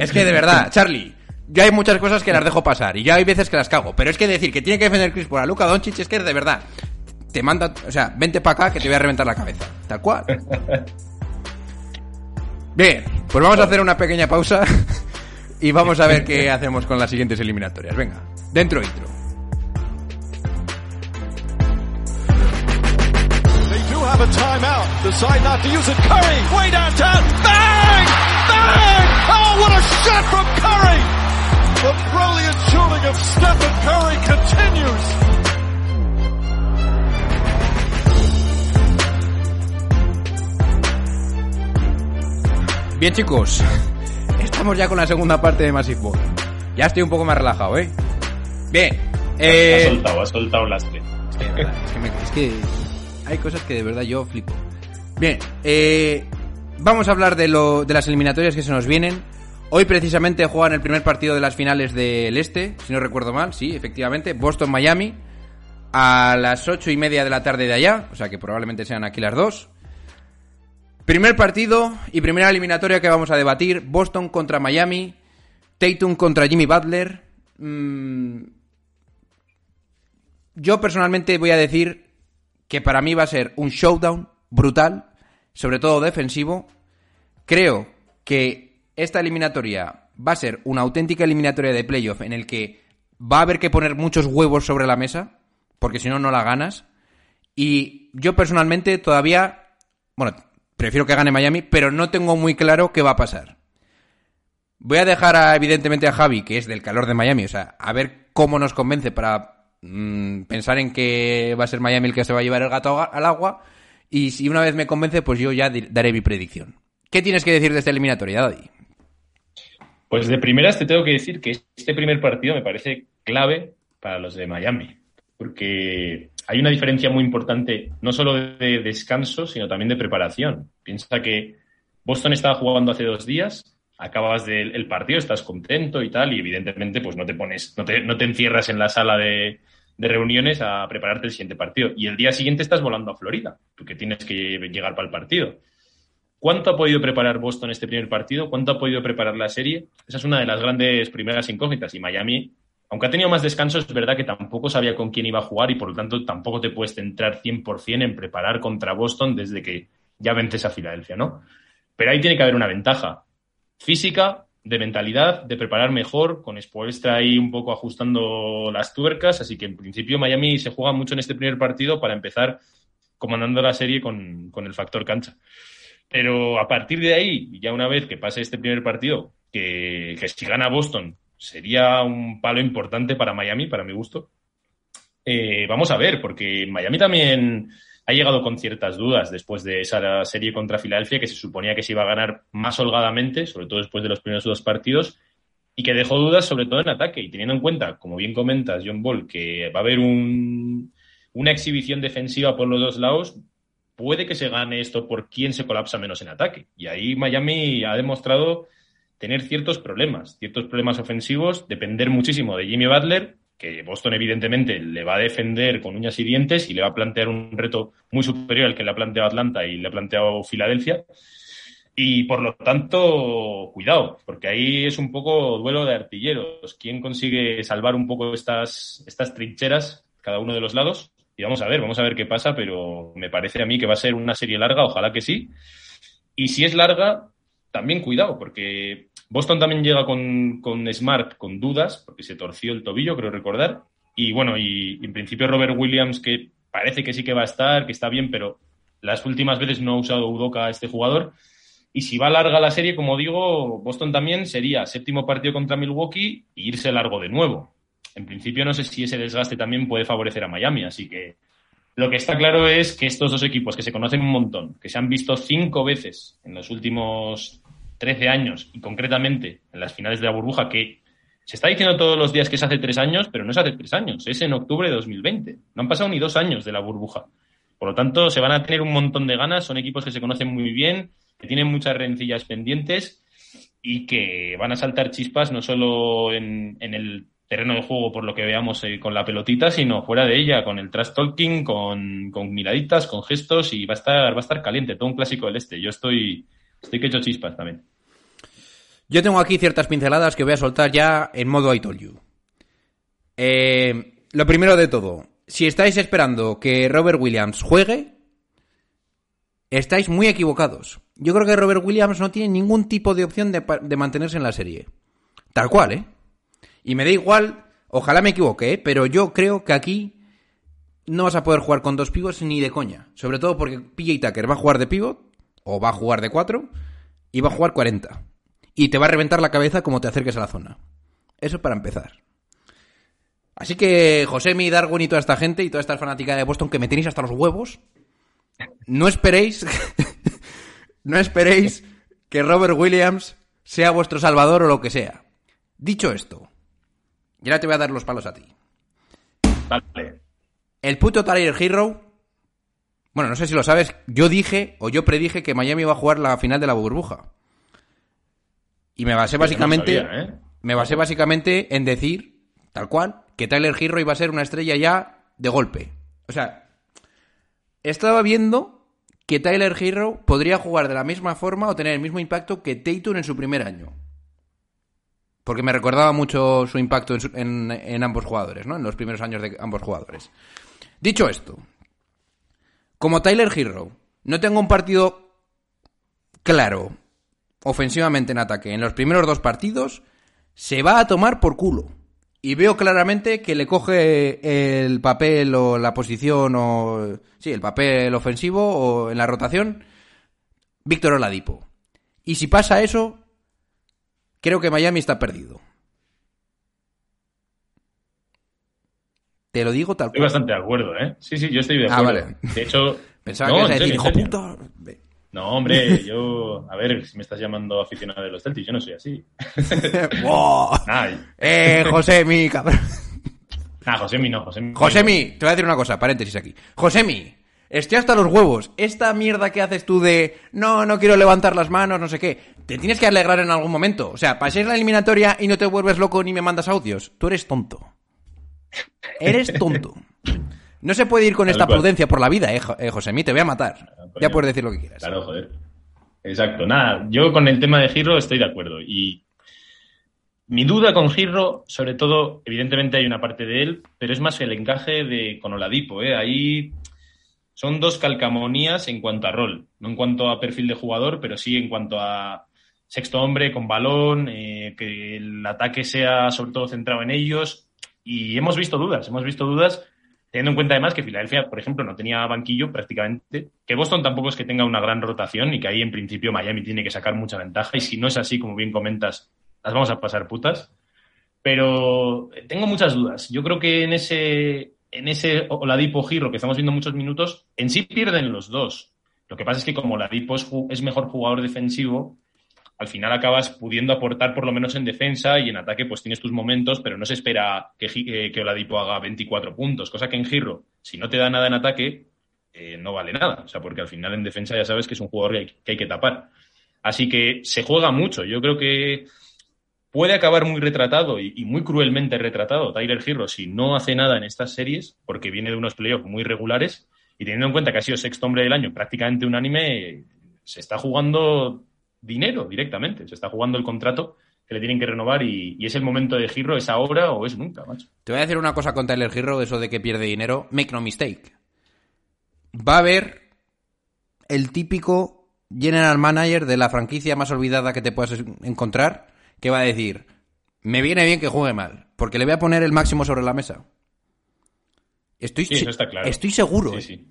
es que de verdad, Charlie, yo hay muchas cosas que las dejo pasar y ya hay veces que las cago, pero es que decir que tiene que defender Chris por a Luka Doncic es que de verdad te manda, o sea, vente para acá que te voy a reventar la cabeza, tal cual. (laughs) Bien, pues vamos a hacer una pequeña pausa (laughs) y vamos a ver qué hacemos con las siguientes eliminatorias. Venga, dentro intro. Have a timeout. Decide not to use it. Curry, way downtown. Bang! Bang! Oh, what a shot from Curry! The brilliant shooting of Stephen Curry continues. Bien, chicos, estamos ya con la segunda parte de Massive Ball. Ya estoy un poco más relajado, ¿eh? Bien, ha eh... soltado, ha soltado un lastre. Es que, de verdad, es que me- es que hay cosas que de verdad yo flipo. Bien, eh, vamos a hablar de, lo, de las eliminatorias que se nos vienen. Hoy precisamente juegan el primer partido de las finales del Este, si no recuerdo mal, sí, efectivamente, Boston-Miami, a las ocho y media de la tarde de allá, o sea que probablemente sean aquí las dos. Primer partido y primera eliminatoria que vamos a debatir, Boston contra Miami, Tatum contra Jimmy Butler. Mm, yo personalmente voy a decir que para mí va a ser un showdown brutal, sobre todo defensivo. Creo que esta eliminatoria va a ser una auténtica eliminatoria de playoff en el que va a haber que poner muchos huevos sobre la mesa, porque si no, no la ganas. Y yo personalmente todavía, bueno, prefiero que gane Miami, pero no tengo muy claro qué va a pasar. Voy a dejar a, evidentemente a Javi, que es del calor de Miami, o sea, a ver cómo nos convence para mm, pensar en que va a ser Miami el que se va a llevar el gato al agua. Y si una vez me convence, pues yo ya daré mi predicción. ¿Qué tienes que decir de esta eliminatoria, Daddy? Pues de primeras te tengo que decir que este primer partido me parece clave para los de Miami, porque hay una diferencia muy importante, no solo de descanso, sino también de preparación. Piensa que Boston estaba jugando hace dos días, acabas del el partido, estás contento y tal, y evidentemente pues no te pones, no te, no te encierras en la sala de, de reuniones a prepararte el siguiente partido. Y el día siguiente estás volando a Florida, porque tienes que llegar para el partido. ¿Cuánto ha podido preparar Boston este primer partido? ¿Cuánto ha podido preparar la serie? Esa es una de las grandes primeras incógnitas. Y Miami, aunque ha tenido más descanso, es verdad que tampoco sabía con quién iba a jugar y por lo tanto tampoco te puedes centrar 100% en preparar contra Boston desde que ya vences a Filadelfia, ¿no? Pero ahí tiene que haber una ventaja física, de mentalidad, de preparar mejor, con Spoelstra ahí un poco ajustando las tuercas, así que en principio Miami se juega mucho en este primer partido para empezar comandando la serie con, con el factor cancha. Pero a partir de ahí, ya una vez que pase este primer partido, que, que si gana Boston sería un palo importante para Miami, para mi gusto. Eh, vamos a ver, porque Miami también ha llegado con ciertas dudas después de esa serie contra Filadelfia, que se suponía que se iba a ganar más holgadamente, sobre todo después de los primeros dos partidos, y que dejó dudas sobre todo en ataque. Y teniendo en cuenta, como bien comentas, John Ball, que va a haber un, una exhibición defensiva por los dos lados, puede que se gane esto por quién se colapsa menos en ataque. Y ahí Miami ha demostrado tener ciertos problemas, ciertos problemas ofensivos, depender muchísimo de Jimmy Butler, que Boston evidentemente le va a defender con uñas y dientes y le va a plantear un reto muy superior al que le ha planteado Atlanta y le ha planteado Filadelfia. Y por lo tanto, cuidado, porque ahí es un poco duelo de artilleros. ¿Quién consigue salvar un poco estas, estas trincheras, cada uno de los lados? Y vamos a ver, vamos a ver qué pasa, pero me parece a mí que va a ser una serie larga, ojalá que sí. Y si es larga, también cuidado, porque Boston también llega con, con Smart con dudas, porque se torció el tobillo, creo recordar. Y bueno, y, en principio Robert Williams, que parece que sí que va a estar, que está bien, pero las últimas veces no ha usado Udoka a este jugador. Y si va larga la serie, como digo, Boston también sería séptimo partido contra Milwaukee e irse largo de nuevo. En principio no sé si ese desgaste también puede favorecer a Miami, así que lo que está claro es que estos dos equipos que se conocen un montón, que se han visto cinco veces en los últimos 13 años y concretamente en las finales de la burbuja, que se está diciendo todos los días que es hace tres años, pero no es hace tres años, es en octubre de 2020. No han pasado ni dos años de la burbuja. Por lo tanto, se van a tener un montón de ganas, son equipos que se conocen muy bien, que tienen muchas rencillas pendientes y que van a saltar chispas no solo en, en el terreno de juego por lo que veamos eh, con la pelotita, sino fuera de ella, con el trash talking, con, con, miraditas, con gestos y va a estar, va a estar caliente, todo un clásico del este. Yo estoy, estoy que echo chispas también. Yo tengo aquí ciertas pinceladas que voy a soltar ya en modo I told you. Eh, lo primero de todo, si estáis esperando que Robert Williams juegue, estáis muy equivocados. Yo creo que Robert Williams no tiene ningún tipo de opción de, de mantenerse en la serie. Tal cual, ¿eh? Y me da igual, ojalá me equivoque, ¿eh? pero yo creo que aquí no vas a poder jugar con dos pivots ni de coña. Sobre todo porque PJ Tucker va a jugar de pivot, o va a jugar de cuatro, y va a jugar 40. Y te va a reventar la cabeza como te acerques a la zona. Eso para empezar. Así que, Josemi, Darwin y toda esta gente y toda esta fanática de Boston que me tenéis hasta los huevos, no esperéis, (laughs) no esperéis que Robert Williams sea vuestro salvador o lo que sea. Dicho esto, ya te voy a dar los palos a ti. Vale. El puto Tyler Hero. Bueno, no sé si lo sabes. Yo dije o yo predije que Miami iba a jugar la final de la burbuja. Y me basé básicamente. No sabía, ¿eh? Me basé básicamente en decir, tal cual, que Tyler Hero iba a ser una estrella ya de golpe. O sea, estaba viendo que Tyler Hero podría jugar de la misma forma o tener el mismo impacto que Tatum en su primer año. Porque me recordaba mucho su impacto en, en, en, ambos jugadores, ¿no? En los primeros años de ambos jugadores. Dicho esto, como Tyler Hero no tengo un partido claro ofensivamente en ataque en los primeros dos partidos, se va a tomar por culo. y veo claramente que le coge el papel o la posición o... Sí, el papel ofensivo o en la rotación Víctor Oladipo. Y si pasa eso, creo que Miami está perdido. Te lo digo tal Estoy cual. bastante de acuerdo, ¿eh? Sí, sí, yo estoy de Ah, acuerdo. vale. De hecho... (laughs) Pensaba No, que ibas a decir, hijo puta. No, hombre, yo... A ver, si me estás llamando aficionado de los Celtics, yo no soy así. (laughs) ¡Wow! Eh, José, mi cabrón. nah Josemi no, Josemi. Josemi, te voy a decir una cosa, paréntesis aquí. Josemi, estoy hasta los huevos. Esta mierda que haces tú de no, no quiero levantar las manos, no sé qué, te tienes que alegrar en algún momento. O sea, paséis la eliminatoria y no te vuelves loco ni me mandas audios. Tú eres tonto. Eres (laughs) tonto. No se puede ir con Tal esta cual. prudencia por la vida, eh, eh, Josemi, te voy a matar. coño. Ya puedes decir lo que quieras. Claro, joder. Exacto. Nada, yo con el tema de Giro estoy de acuerdo. Y mi duda con Giro, sobre todo, evidentemente hay una parte de él, pero es más el encaje de con Oladipo. ¿eh? Ahí son dos calcamonías en cuanto a rol, no en cuanto a perfil de jugador, pero sí en cuanto a sexto hombre con balón, eh, que el ataque sea sobre todo centrado en ellos. Y hemos visto dudas, hemos visto dudas Teniendo en cuenta además que Filadelfia, por ejemplo, no tenía banquillo prácticamente, que Boston tampoco es que tenga una gran rotación y que ahí en principio Miami tiene que sacar mucha ventaja y si no es así, como bien comentas, las vamos a pasar putas. Pero tengo muchas dudas. Yo creo que en ese, en ese Oladipo Giro que estamos viendo muchos minutos, en sí pierden los dos. Lo que pasa es que como Oladipo es, mejor jugador defensivo, al final acabas pudiendo aportar por lo menos en defensa y en ataque pues tienes tus momentos, pero no se espera que, eh, Oladipo haga 24 puntos, cosa que en Giro, si no te da nada en ataque, eh, no vale nada. O sea, porque al final en defensa ya sabes que es un jugador que, hay que tapar. Así que se juega mucho. Yo creo que puede acabar muy retratado y, muy cruelmente retratado Tyler Giro si no hace nada en estas series, porque viene de unos playoffs muy regulares y teniendo en cuenta que ha sido sexto hombre del año, prácticamente unánime, se está jugando dinero directamente, se está jugando el contrato que le tienen que renovar y, y es el momento de Giro, es ahora o es nunca, macho. Te voy a decir una cosa con Tyler Hero, eso de que pierde dinero. Make no mistake. Va a haber el típico general manager de la franquicia más olvidada que te puedas encontrar, que va a decir, me viene bien que juegue mal, porque le voy a poner el máximo sobre la mesa. Estoy, Sí, eso está claro. estoy seguro. Sí, eh. sí.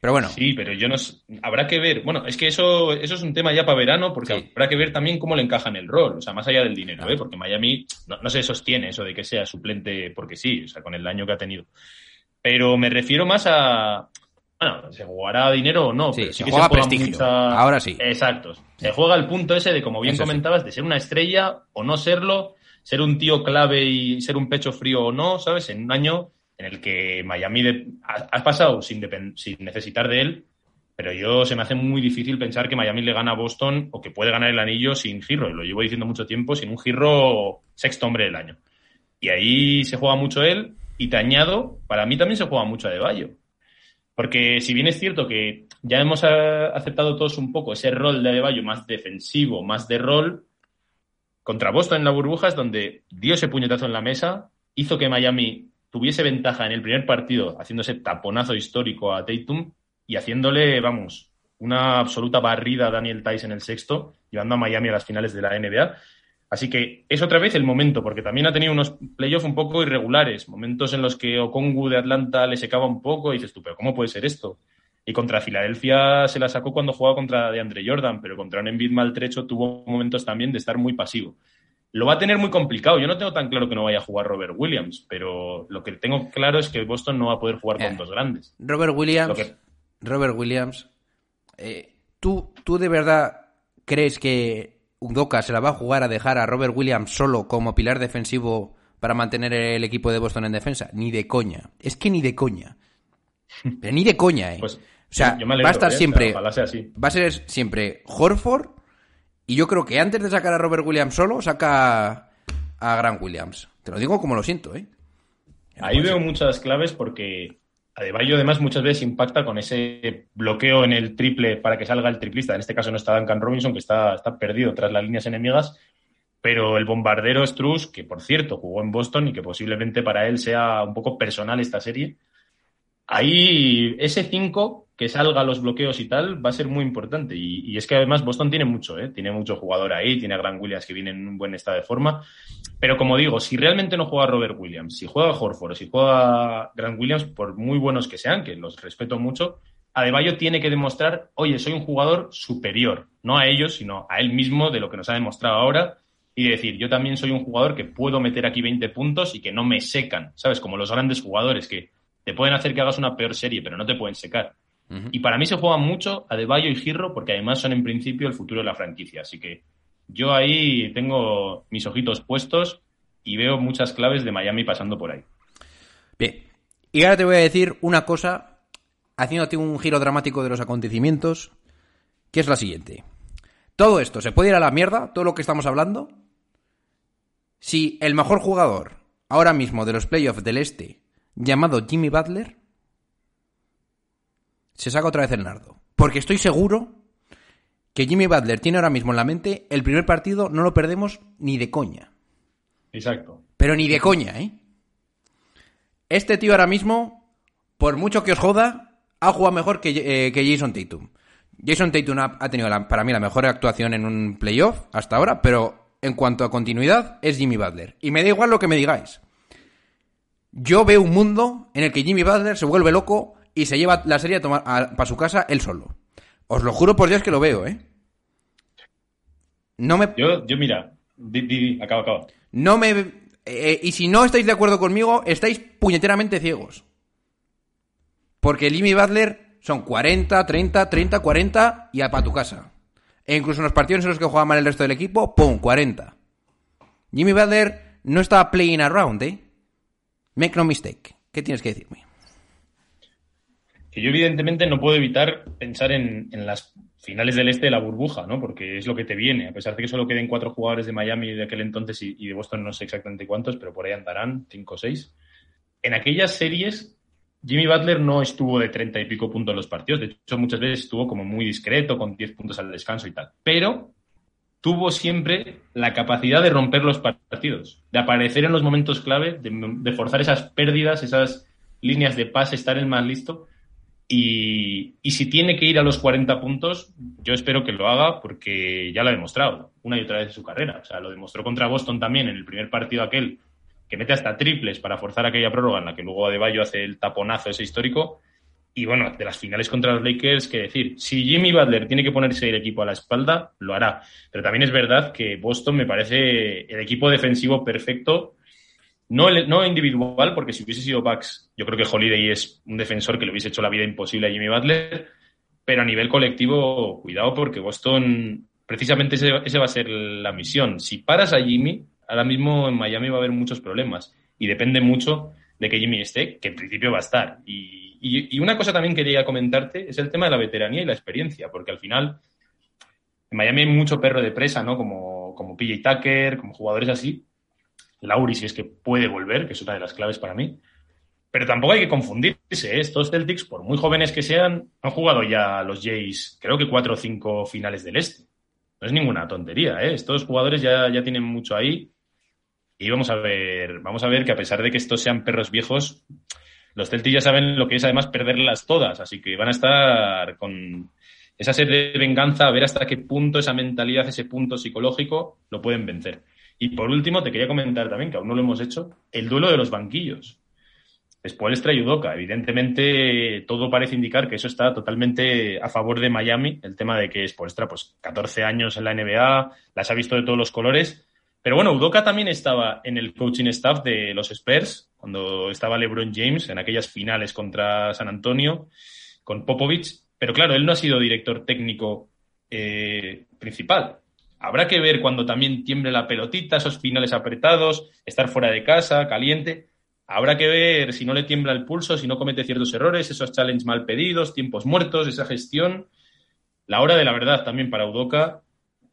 Pero bueno, Sí, pero yo no habrá que ver. Bueno, es que eso, eso es un tema ya para verano, porque Sí. habrá que ver también cómo le encaja en el rol, o sea, más allá del dinero, Claro. ¿eh? porque Miami no, no se sostiene eso de que sea suplente porque sí, o sea, con el daño que ha tenido. Pero me refiero más a. Bueno, se jugará dinero o no. Sí, pero se que juega prestigio. mucha- Ahora sí. Exacto. Se juega el punto ese de, como bien Eso sí. comentabas, de ser una estrella o no serlo, ser un tío clave y ser un pecho frío o no, ¿sabes? En un año en el que Miami de- has pasado sin, depen- sin necesitar de él, pero yo se me hace muy difícil pensar que Miami le gana a Boston o que puede ganar el anillo sin Giro, y lo llevo diciendo mucho tiempo, sin un Giro sexto hombre del año. Y ahí se juega mucho él, y te añado, para mí también se juega mucho a De Bayo. Porque si bien es cierto que ya hemos eh, aceptado todos un poco ese rol de Adebayo más defensivo, más de rol, contra Boston en la burbuja es donde dio ese puñetazo en la mesa, hizo que Miami tuviese ventaja en el primer partido, haciendo ese taponazo histórico a Tatum y haciéndole, vamos, una absoluta barrida a Daniel Tice en el sexto, llevando a Miami a las finales de la NBA. Así que es otra vez el momento, porque también ha tenido unos playoffs un poco irregulares, momentos en los que Okongu de Atlanta le secaba un poco y dices tú, pero ¿cómo puede ser esto? Y contra Filadelfia se la sacó cuando jugaba contra DeAndre Jordan, pero contra un Embiid maltrecho tuvo momentos también de estar muy pasivo. Lo va a tener muy complicado. Yo no tengo tan claro que no vaya a jugar Robert Williams, pero lo que tengo claro es que Boston no va a poder jugar con Eh. dos grandes. Robert Williams, que- Robert Williams, eh, ¿tú, ¿tú de verdad crees que Udoka se la va a jugar a dejar a Robert Williams solo como pilar defensivo para mantener el equipo de Boston en defensa? Ni de coña. Es que ni de coña. (laughs) Pero ni de coña, ¿eh? Pues, o sea, alegro, va a estar ¿eh? siempre... Ojalá sea así. Va a ser siempre Horford y yo creo que antes de sacar a Robert Williams solo, saca a Grant Williams. Te lo digo como lo siento, ¿eh? Ahí veo muchas claves porque Adebayo además muchas veces impacta con ese bloqueo en el triple para que salga el triplista. En este caso no está Duncan Robinson, que está, está perdido tras las líneas enemigas, pero el bombardero Struz, que por cierto jugó en Boston y que posiblemente para él sea un poco personal esta serie, ahí ese 5 que salga los bloqueos y tal va a ser muy importante. Y, es que además Boston tiene mucho, ¿eh? tiene mucho jugador ahí, tiene a Grant Williams que viene en un buen estado de forma. Pero como digo, si realmente no juega Robert Williams, si juega Horford si juega Grant Williams, por muy buenos que sean, que los respeto mucho, Adebayo tiene que demostrar, oye, soy un jugador superior, no a ellos, sino a él mismo de lo que nos ha demostrado ahora y decir, yo también soy un jugador que puedo meter aquí 20 puntos y que no me secan, ¿sabes? Como los grandes jugadores que te pueden hacer que hagas una peor serie, pero no te pueden secar. Y para mí se juega mucho Adebayo y Girro porque además son en principio el futuro de la franquicia. Así que yo ahí tengo mis ojitos puestos y veo muchas claves de Miami pasando por ahí. Bien. Y ahora te voy a decir una cosa, haciéndote un giro dramático de los acontecimientos, que es la siguiente. Todo esto se puede ir a la mierda, todo lo que estamos hablando, si el mejor jugador ahora mismo de los playoffs del este, llamado Jimmy Butler, se saca otra vez el nardo. Porque estoy seguro que Jimmy Butler tiene ahora mismo en la mente el primer partido no lo perdemos ni de coña. Exacto. Pero ni de coña, ¿eh? Este tío ahora mismo, por mucho que os joda, ha jugado mejor que, eh, que Jason Tatum. Jason Tatum ha, ha tenido la- para mí la mejor actuación en un playoff hasta ahora, pero en cuanto a continuidad es Jimmy Butler. Y me da igual lo que me digáis. Yo veo un mundo en el que Jimmy Butler se vuelve loco y se lleva la serie a tomar para su casa él solo. Os lo juro por Dios que lo veo, ¿eh? No me, Yo, yo mira, di, di, di, acaba, acaba. no me... eh, y si no estáis de acuerdo conmigo, estáis puñeteramente ciegos. Porque Jimmy Butler son 40, 30, 30, 40 y a para tu casa. E incluso en los partidos en los que juega mal el resto del equipo, ¡pum! 40. Jimmy Butler no está playing around, ¿eh? Make no mistake. ¿Qué tienes que decirme? Que yo evidentemente no puedo evitar pensar en, en las finales del este de la burbuja, ¿no? Porque es lo que te viene, a pesar de que solo queden cuatro jugadores de Miami de aquel entonces y, y de Boston no sé exactamente cuántos, pero por ahí andarán, cinco o seis. En aquellas series, Jimmy Butler no estuvo de treinta y pico puntos en los partidos, de hecho muchas veces estuvo como muy discreto, con 10 puntos al descanso y tal, pero tuvo siempre la capacidad de romper los partidos, de aparecer en los momentos clave, de, de forzar esas pérdidas, esas líneas de pase, estar el más listo. Y, y, si tiene que ir a los 40 puntos, yo espero que lo haga porque ya lo ha demostrado una y otra vez en su carrera. O sea, lo demostró contra Boston también en el primer partido aquel, que mete hasta triples para forzar aquella prórroga en la que luego Adebayo hace el taponazo ese histórico. Y bueno, de las finales contra los Lakers, que decir, si Jimmy Butler tiene que ponerse el equipo a la espalda, lo hará. Pero también es verdad que Boston me parece el equipo defensivo perfecto no, no, individual, porque si hubiese sido Bucks, yo creo que Holiday es un defensor que le hubiese hecho la vida imposible a Jimmy Butler, pero a nivel colectivo, cuidado, porque Boston, precisamente ese, ese, va a ser la misión. Si paras a Jimmy, ahora mismo en Miami va a haber muchos problemas, y depende mucho de que Jimmy esté, que en principio va a estar. Y, y, una cosa también quería comentarte es el tema de la veteranía y la experiencia, porque al final en Miami hay mucho perro de presa, ¿no? Como, como PJ Tucker, como jugadores así, Lauri si es que puede volver, que es una de las claves para mí. Pero tampoco hay que confundirse. ¿eh? Estos Celtics, por muy jóvenes que sean, han jugado ya los Jays, creo que cuatro o cinco finales del Este. No es ninguna tontería. ¿eh? Estos jugadores ya, ya tienen mucho ahí. Y vamos a ver, vamos a ver que a pesar de que estos sean perros viejos, los Celtics ya saben lo que es además perderlas todas. Así que van a estar con esa sed de venganza, a ver hasta qué punto esa mentalidad, ese punto psicológico, lo pueden vencer. Y por último, te quería comentar también, que aún no lo hemos hecho, el duelo de los banquillos. Spoelstra y Udoka. Evidentemente, todo parece indicar que eso está totalmente a favor de Miami, el tema de que Spoelstra, pues 14 años en la NBA, las ha visto de todos los colores. Pero bueno, Udoka también estaba en el coaching staff de los Spurs, cuando estaba LeBron James en aquellas finales contra San Antonio, con Popovich. Pero claro, él no ha sido director técnico eh, principal. Habrá que ver cuando también tiemble la pelotita, esos finales apretados, estar fuera de casa, caliente. Habrá que ver si no le tiembla el pulso, si no comete ciertos errores, esos challenges mal pedidos, tiempos muertos, esa gestión. La hora de la verdad también para Udoka,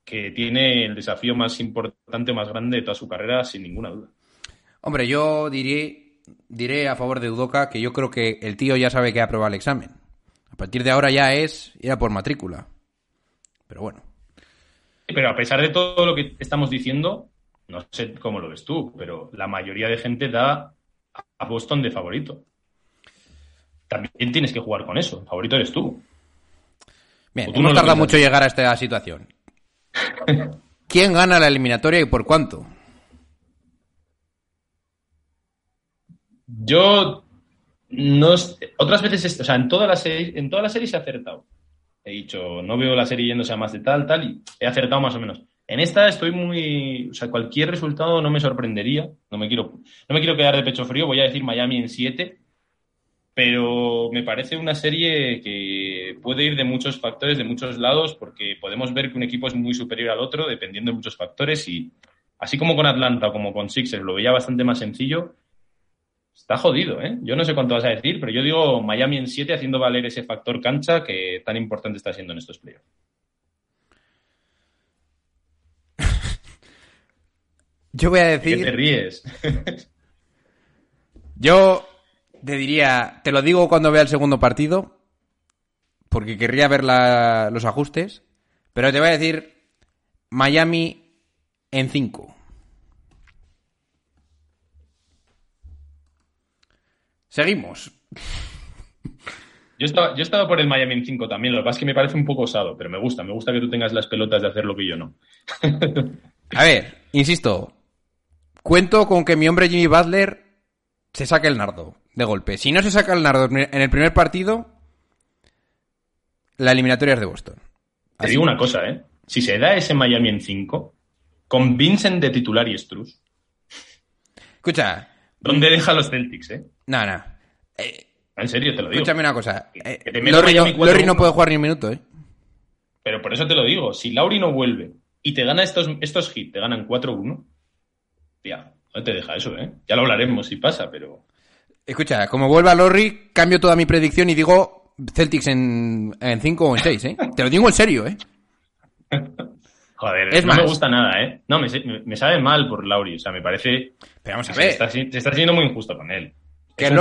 que tiene el desafío más importante, más grande de toda su carrera, sin ninguna duda. Hombre, yo diré, diré a favor de Udoka que yo creo que el tío ya sabe que ha aprobado el examen. A partir de ahora ya es ir a por matrícula. Pero bueno. Pero a pesar de todo lo que estamos diciendo, no sé cómo lo ves tú, pero la mayoría de gente da a Boston de favorito. también tienes que jugar con eso. El favorito eres tú. Bien, ¿O tú hemos no piensas mucho llegar a esta situación. ¿Quién gana la eliminatoria y por cuánto? Yo no otras veces, es- o sea, en toda la serie, en toda la serie se ha acertado. He dicho, no veo la serie yéndose a más de tal, tal, y he acertado más o menos. En esta estoy muy, o sea, cualquier resultado no me sorprendería. No me quiero, no me quiero quedar de pecho frío. Voy a decir Miami en 7, pero me parece una serie que puede ir de muchos factores, de muchos lados, porque podemos ver que un equipo es muy superior al otro dependiendo de muchos factores y así como con Atlanta o como con Sixers lo veía bastante más sencillo, Está jodido, ¿eh? Yo no sé cuánto vas a decir, pero yo digo Miami en 7 haciendo valer ese factor cancha que tan importante está siendo en estos playoffs. (laughs) Yo voy a ¿De ¿Qué te decir. ríes? (laughs) Yo te diría. Te lo digo cuando vea el segundo partido. Porque querría ver la- los ajustes. Pero te voy a decir. Miami en 5. Seguimos. Yo estaba, yo estaba por el Miami en 5 también, lo que pasa es que me parece un poco osado, pero me gusta, me gusta que tú tengas las pelotas de hacer lo que yo no. A ver, insisto. Cuento con que mi hombre Jimmy Butler se saque el nardo de golpe. Si no se saca el nardo en el primer partido, la eliminatoria es de Boston. Te Así. digo una cosa, ¿eh? Si se da ese Miami en 5, con Vincent de titular y Struz, Escucha, ¿dónde deja los Celtics, eh? no, no. Eh, En serio, te lo digo. escúchame una cosa. Eh, que te meto Lowry, no, Miami 4-1. Lowry no puede jugar ni un minuto, ¿eh? Pero por eso te lo digo, si Lauri no vuelve y te gana estos, estos hits, te ganan 4-1, tía, no te deja eso, ¿eh? Ya lo hablaremos si pasa, pero... Escucha, como vuelva Lowry, cambio toda mi predicción y digo Celtics en 5 o en 6, ¿eh? Te lo digo en serio, ¿eh? (laughs) Joder, Es no me gusta nada, ¿eh? No, me, me- sabe mal por Lauri, o sea, me parece... Pero vamos a Se ver. está, se está siendo muy injusto con él. Que Es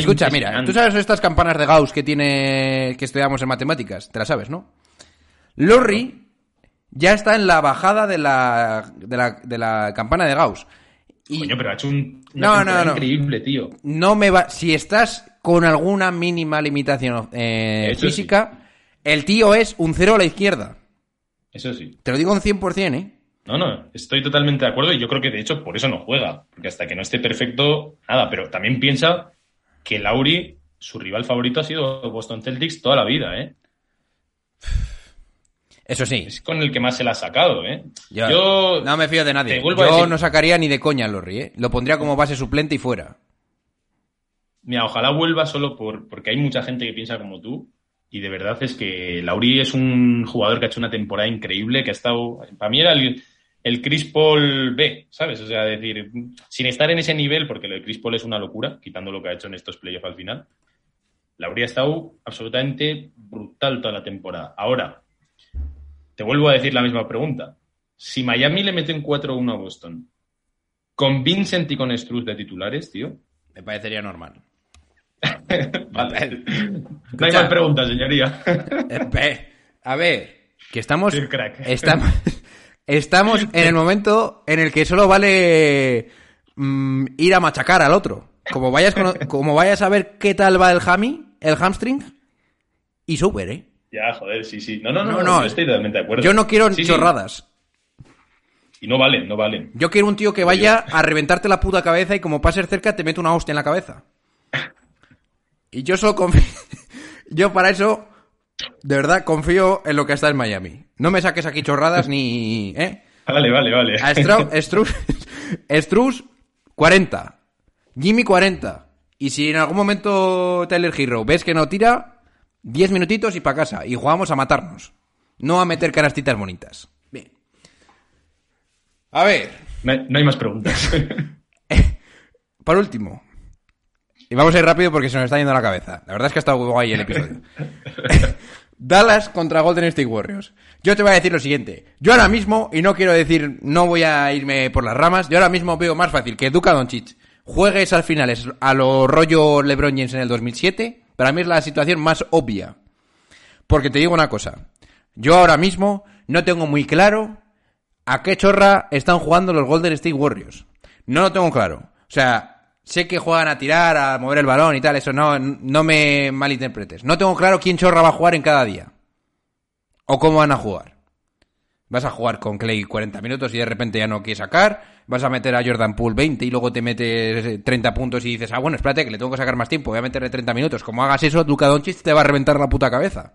escucha, mira, tú sabes estas campanas de Gauss que tiene que estudiamos en matemáticas, te las sabes, ¿no? Lowry ya está en la bajada de la, de la, de la campana de Gauss. Y Coño, pero ha hecho un, No, una no, no. increíble, tío. no me va. Si estás con alguna mínima limitación eh, sí. física, el tío es un cero a la izquierda. Eso sí. Te lo digo un 100%, ¿eh? No, no, estoy totalmente de acuerdo y yo creo que de hecho por eso no juega, porque hasta que no esté perfecto, nada, pero también piensa que Lauri, su rival favorito ha sido Boston Celtics toda la vida, ¿eh? Eso sí. Es con el que más se la ha sacado, ¿eh? Yo, Yo, no me fío de nadie. Yo decir- no sacaría ni de coña a Lowry, ¿eh? Lo pondría como base suplente y fuera. mira, ojalá vuelva solo por, porque hay mucha gente que piensa como tú y de verdad es que Lauri es un jugador que ha hecho una temporada increíble, que ha estado, para mí era el, el Chris Paul B, ¿sabes? O sea, decir, sin estar en ese nivel, porque lo de Chris Paul es una locura, quitando lo que ha hecho en estos playoffs al final, Lauri ha estado absolutamente brutal toda la temporada. Ahora, te vuelvo a decir la misma pregunta. Si Miami le mete un 4-1 a Boston, ¿con Vincent y con Struz de titulares, tío? Me parecería normal. (laughs) Vale. No hay más preguntas, señoría. Espe- A ver, que estamos. Estamos, (laughs) estamos en el momento en el que solo vale mm, ir a machacar al otro. Como vayas, como vayas a ver qué tal va el hami, el hamstring, y super, ¿eh? Ya, joder, sí, sí. No, no, no, No, estoy totalmente de acuerdo. Yo no quiero Sí, sí. chorradas. Y no valen, no valen. Yo quiero un tío que vaya a reventarte la puta cabeza y como pases cerca te mete una hostia en la cabeza. (laughs) Y yo solo confío... (laughs) Yo para eso, de verdad, confío en lo que está en Miami. No me saques aquí chorradas ni... ¿eh? (laughs) Vale, vale, vale. A Strau- Struz, Struz, 40. Jimmy, 40. Y si en algún momento Tyler Hero ves que no tira, 10 minutitos y para casa. Y jugamos a matarnos. No a meter canastitas bonitas. Bien. A ver, No hay, no hay más preguntas. (laughs) por último. Y vamos a ir rápido porque se nos está yendo la cabeza. La verdad es que ha estado guay el episodio. (laughs) Dallas contra Golden State Warriors. Yo te voy a decir lo siguiente. Yo ahora mismo, y no quiero decir, no voy a irme por las ramas, yo ahora mismo veo más fácil que Duka Doncic juegue esas finales a lo rollo LeBron James en el 2007. Para mí es la situación más obvia. Porque te digo una cosa. Yo ahora mismo no tengo muy claro a qué chorra están jugando los Golden State Warriors. No lo tengo claro. O sea, Sé que juegan a tirar, a mover el balón y tal, eso no, no me malinterpretes. No tengo claro quién chorra va a jugar en cada día. O cómo van a jugar. Vas a jugar con Clay 40 minutos y de repente ya no quieres sacar. Vas a meter a Jordan Poole 20 y luego te metes 30 puntos y dices, ah, bueno, espérate, que le tengo que sacar más tiempo, voy a meterle 30 minutos. Como hagas eso, Luka Doncic te va a reventar la puta cabeza.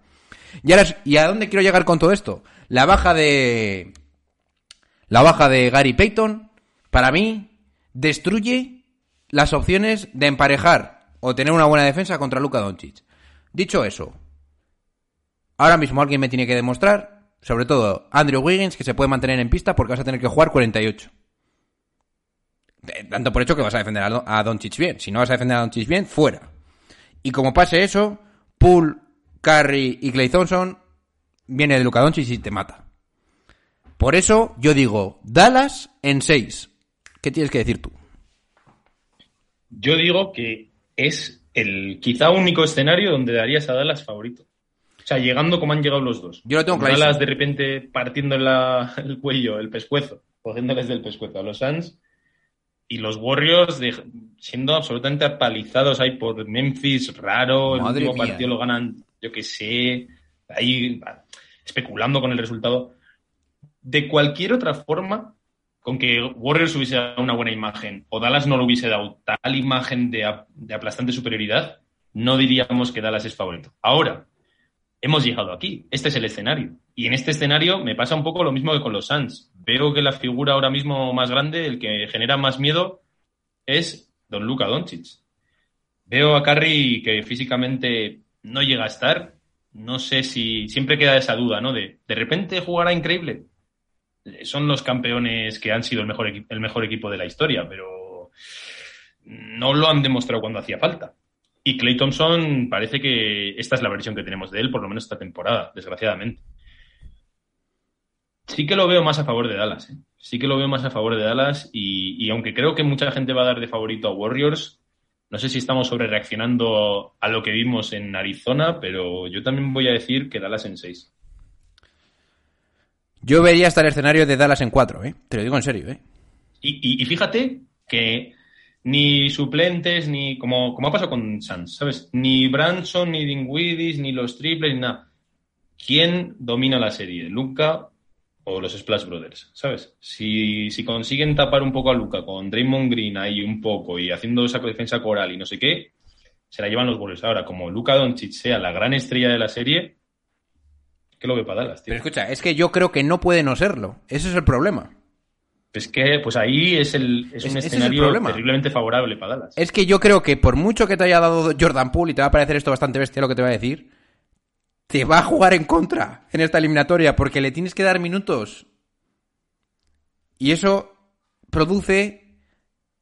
Y ¿y a dónde quiero llegar con todo esto? La baja de... La baja de Gary Payton, para mí, destruye las opciones de emparejar o tener una buena defensa contra Luka Doncic. Dicho eso, ahora mismo alguien me tiene que demostrar, sobre todo Andrew Wiggins, que se puede mantener en pista porque vas a tener que jugar 48. Eh, Tanto por hecho que vas a defender a Doncic bien. Si no vas a defender a Doncic bien, fuera. Y como pase eso, Poole, Curry y Clay Thompson viene de Luka Doncic y te mata. Por eso yo digo, Dallas en 6. ¿Qué tienes que decir tú? Yo digo que es el quizá único escenario donde darías a Dallas favorito. O sea, llegando como han llegado los dos. Yo lo tengo clarísimo. Dallas de repente partiendo la- el cuello, el pescuezo, cogiéndoles del pescuezo a los Suns. Y los Warriors de- siendo absolutamente apalizados ahí por Memphis, raro. El Madre último mía. partido lo ganan, yo que sé, ahí ah, especulando con el resultado. De cualquier otra forma, con que Warriors hubiese dado una buena imagen o Dallas no le hubiese dado tal imagen de, de aplastante superioridad, no diríamos que Dallas es favorito. Ahora, hemos llegado aquí. Este es el escenario. Y en este escenario me pasa un poco lo mismo que con los Suns. Veo que la figura ahora mismo más grande, el que genera más miedo, es Don Luka Doncic. Veo a Curry que físicamente no llega a estar. No sé si siempre queda esa duda, ¿no? De de repente jugará increíble. Son los campeones que han sido el mejor, el mejor equipo de la historia, pero no lo han demostrado cuando hacía falta. Y Clay Thompson parece que esta es la versión que tenemos de él, por lo menos esta temporada, desgraciadamente. Sí que lo veo más a favor de Dallas, ¿eh? Sí que lo veo más a favor de Dallas y, y aunque creo que mucha gente va a dar de favorito a Warriors, no sé si estamos sobre reaccionando a lo que vimos en Arizona, pero yo también voy a decir que Dallas en 6. Yo vería hasta el escenario de Dallas en 4, ¿eh? Te lo digo en serio, ¿eh? Y, y- y fíjate que ni suplentes, ni como, como ha pasado con Suns, ¿sabes? Ni Branson, ni Dinwiddie, ni los triples, ni nada. ¿Quién domina la serie? ¿Luca o los Splash Brothers? ¿Sabes? Si, si consiguen tapar un poco a Luca con Draymond Green ahí un poco y haciendo esa defensa coral y no sé qué, se la llevan los Warriors. Ahora, como Luca Doncic sea la gran estrella de la serie, ¿qué lo ve para Dallas, tío? Pero escucha, es que yo creo que no puede no serlo. Ese es el problema. Es que, pues ahí es, el, es Es- un es escenario terriblemente favorable para Dallas. Es que yo creo que por mucho que te haya dado Jordan Poole, y te va a parecer esto bastante bestia lo que te voy a decir, te va a jugar en contra en esta eliminatoria porque le tienes que dar minutos. Y eso produce,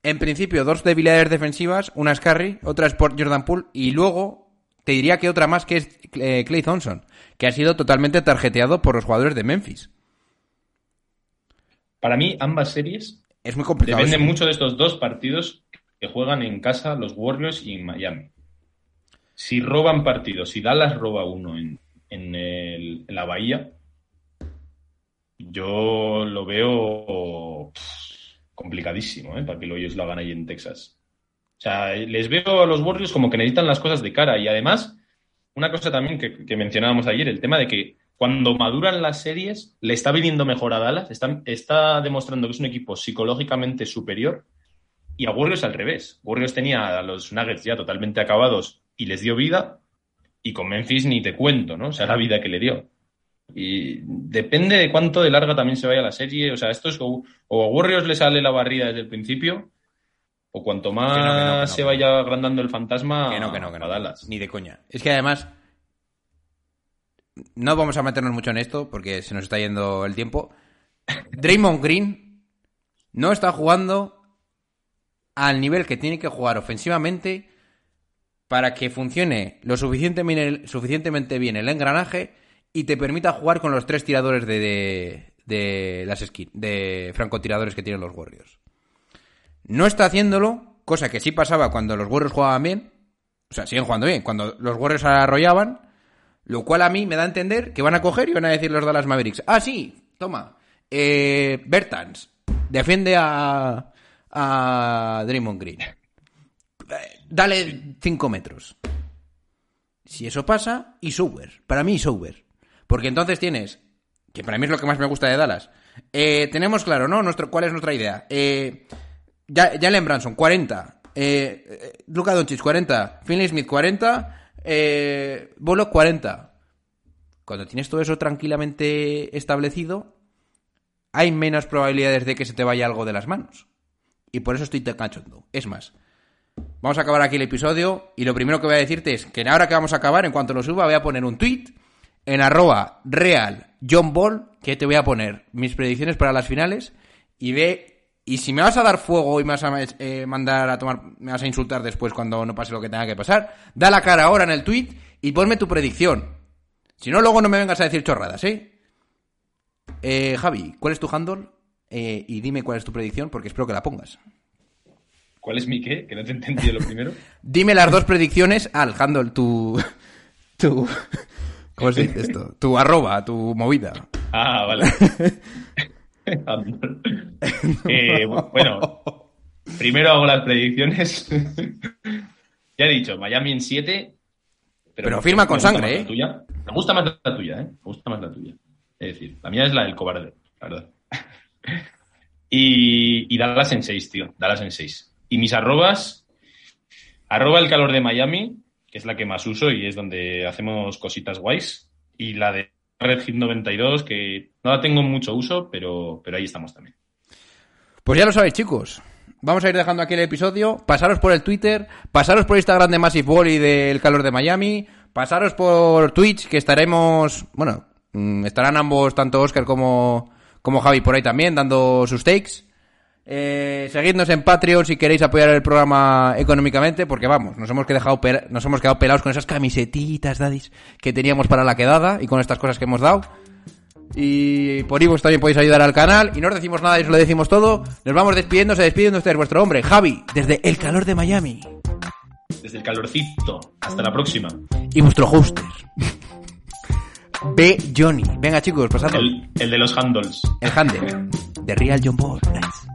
en principio, dos debilidades defensivas, una es Curry, otra es por Jordan Poole, y luego te diría que otra más que es eh, Clay Thompson, que ha sido totalmente tarjeteado por los jugadores de Memphis. Para mí, ambas series Es muy complicado. dependen mucho de estos dos partidos que juegan en casa los Warriors y en Miami. Si roban partidos, si Dallas roba uno en, en el- en la Bahía, yo lo veo pff, complicadísimo ¿eh? para que ellos lo hagan ahí en Texas. O sea, les veo a los Warriors como que necesitan las cosas de cara y además, una cosa también que, que mencionábamos ayer, el tema de que cuando maduran las series, le está viniendo mejor a Dallas, está, está demostrando que es un equipo psicológicamente superior y a Warriors al revés. Warriors tenía a los Nuggets ya totalmente acabados y les dio vida y con Memphis ni te cuento, ¿no? O sea, la vida que le dio. Y depende de cuánto de larga también se vaya la serie. O sea, esto es o, o a Warriors le sale la barrida desde el principio o cuanto más Que no, que no, que no, se no. vaya agrandando el fantasma Que no, que no, que a no. Dallas. Ni de coña. Es que además. No vamos a meternos mucho en esto porque se nos está yendo el tiempo. Draymond Green no está jugando al nivel que tiene que jugar ofensivamente para que funcione lo suficientemente, suficientemente bien el engranaje y te permita jugar con los tres tiradores de, de, las esquin- de francotiradores que tienen los Warriors. No está haciéndolo, cosa que sí pasaba cuando los Warriors jugaban bien. O sea, siguen jugando bien. Cuando los Warriors arrollaban, lo cual a mí me da a entender que van a coger y van a decir los Dallas Mavericks. Ah, sí, toma. Eh, Bertans, defiende a, a Draymond Green. dale 5 metros. Si eso pasa, is over. Para mí is over. Porque entonces tienes, que para mí es lo que más me gusta de Dallas, eh, tenemos claro, ¿no? Nuestro, ¿Cuál es nuestra idea? Eh, Jalen Branson, 40. Eh, eh, Luka Doncic, 40. Finley Smith, 40. Eh, Bullock, 40. Cuando tienes todo eso tranquilamente establecido, hay menos probabilidades de que se te vaya algo de las manos. Y por eso estoy tan cachondo. Es más, vamos a acabar aquí el episodio y lo primero que voy a decirte es que ahora que vamos a acabar, en cuanto lo suba, voy a poner un tweet en arroba real John Ball que te voy a poner mis predicciones para las finales y ve... Y si me vas a dar fuego y me vas a eh, mandar a tomar, me vas a insultar después cuando no pase lo que tenga que pasar, da la cara ahora en el tweet y ponme tu predicción. Si no, luego no me vengas a decir chorradas, ¿eh? Eh, Javi, ¿cuál es tu handle? Eh, y dime cuál es tu predicción, porque espero que la pongas. ¿Cuál es mi qué? Que no te he entendido lo primero. (laughs) Dime las dos predicciones al handle, tu. tu. ¿Cómo se dice esto? Tu arroba, tu movida. Ah, vale. (laughs) (laughs) Eh, bueno, primero hago las predicciones. (laughs) ya he dicho, Miami en 7. Pero firma con sangre, ¿eh? la tuya. Me gusta más la tuya, ¿eh? Me gusta más la tuya. Es decir, la mía es la del cobarde, la verdad. (laughs) y, y Dallas en 6, tío. Dallas en 6. Y mis arrobas, arroba el calor de Miami, que es la que más uso y es donde hacemos cositas guays. Y la de Red Hit 92, que no la tengo en mucho uso, pero, pero ahí estamos también. Pues ya lo sabéis, chicos. Vamos a ir dejando aquí el episodio. Pasaros por el Twitter, pasaros por Instagram de Massive Ball y del calor de Miami, pasaros por Twitch, que estaremos, bueno, mm, estarán ambos, tanto Oscar como, como Javi por ahí también, dando sus takes. Eh, seguidnos en Patreon si queréis apoyar el programa económicamente, porque vamos, nos hemos quedado, pela- nos hemos quedado pelados con esas camisetitas, daddies, que teníamos para la quedada y con estas cosas que hemos dado. Y por Ivox también podéis ayudar al canal. Y no os decimos nada y os lo decimos todo. Nos vamos despidiendo, se despide de ustedes vuestro hombre, Javi, desde el calor de Miami. Desde el calorcito. Hasta la próxima. Y vuestro hoster. B. Johnny. Venga chicos, pasadlo. El, el de los handles. El handle. De Real John Ball. Nice.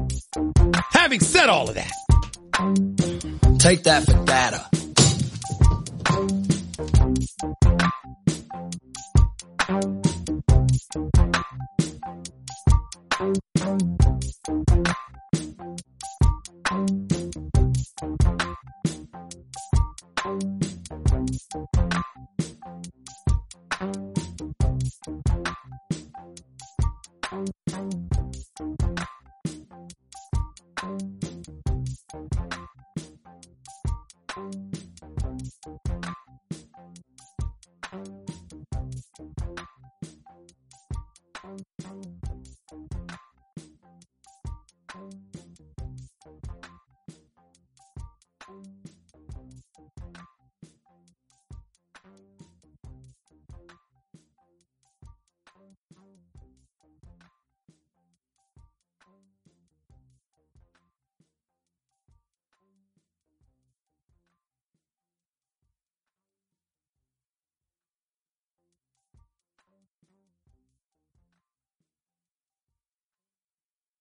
Having said all of that, Take that for data.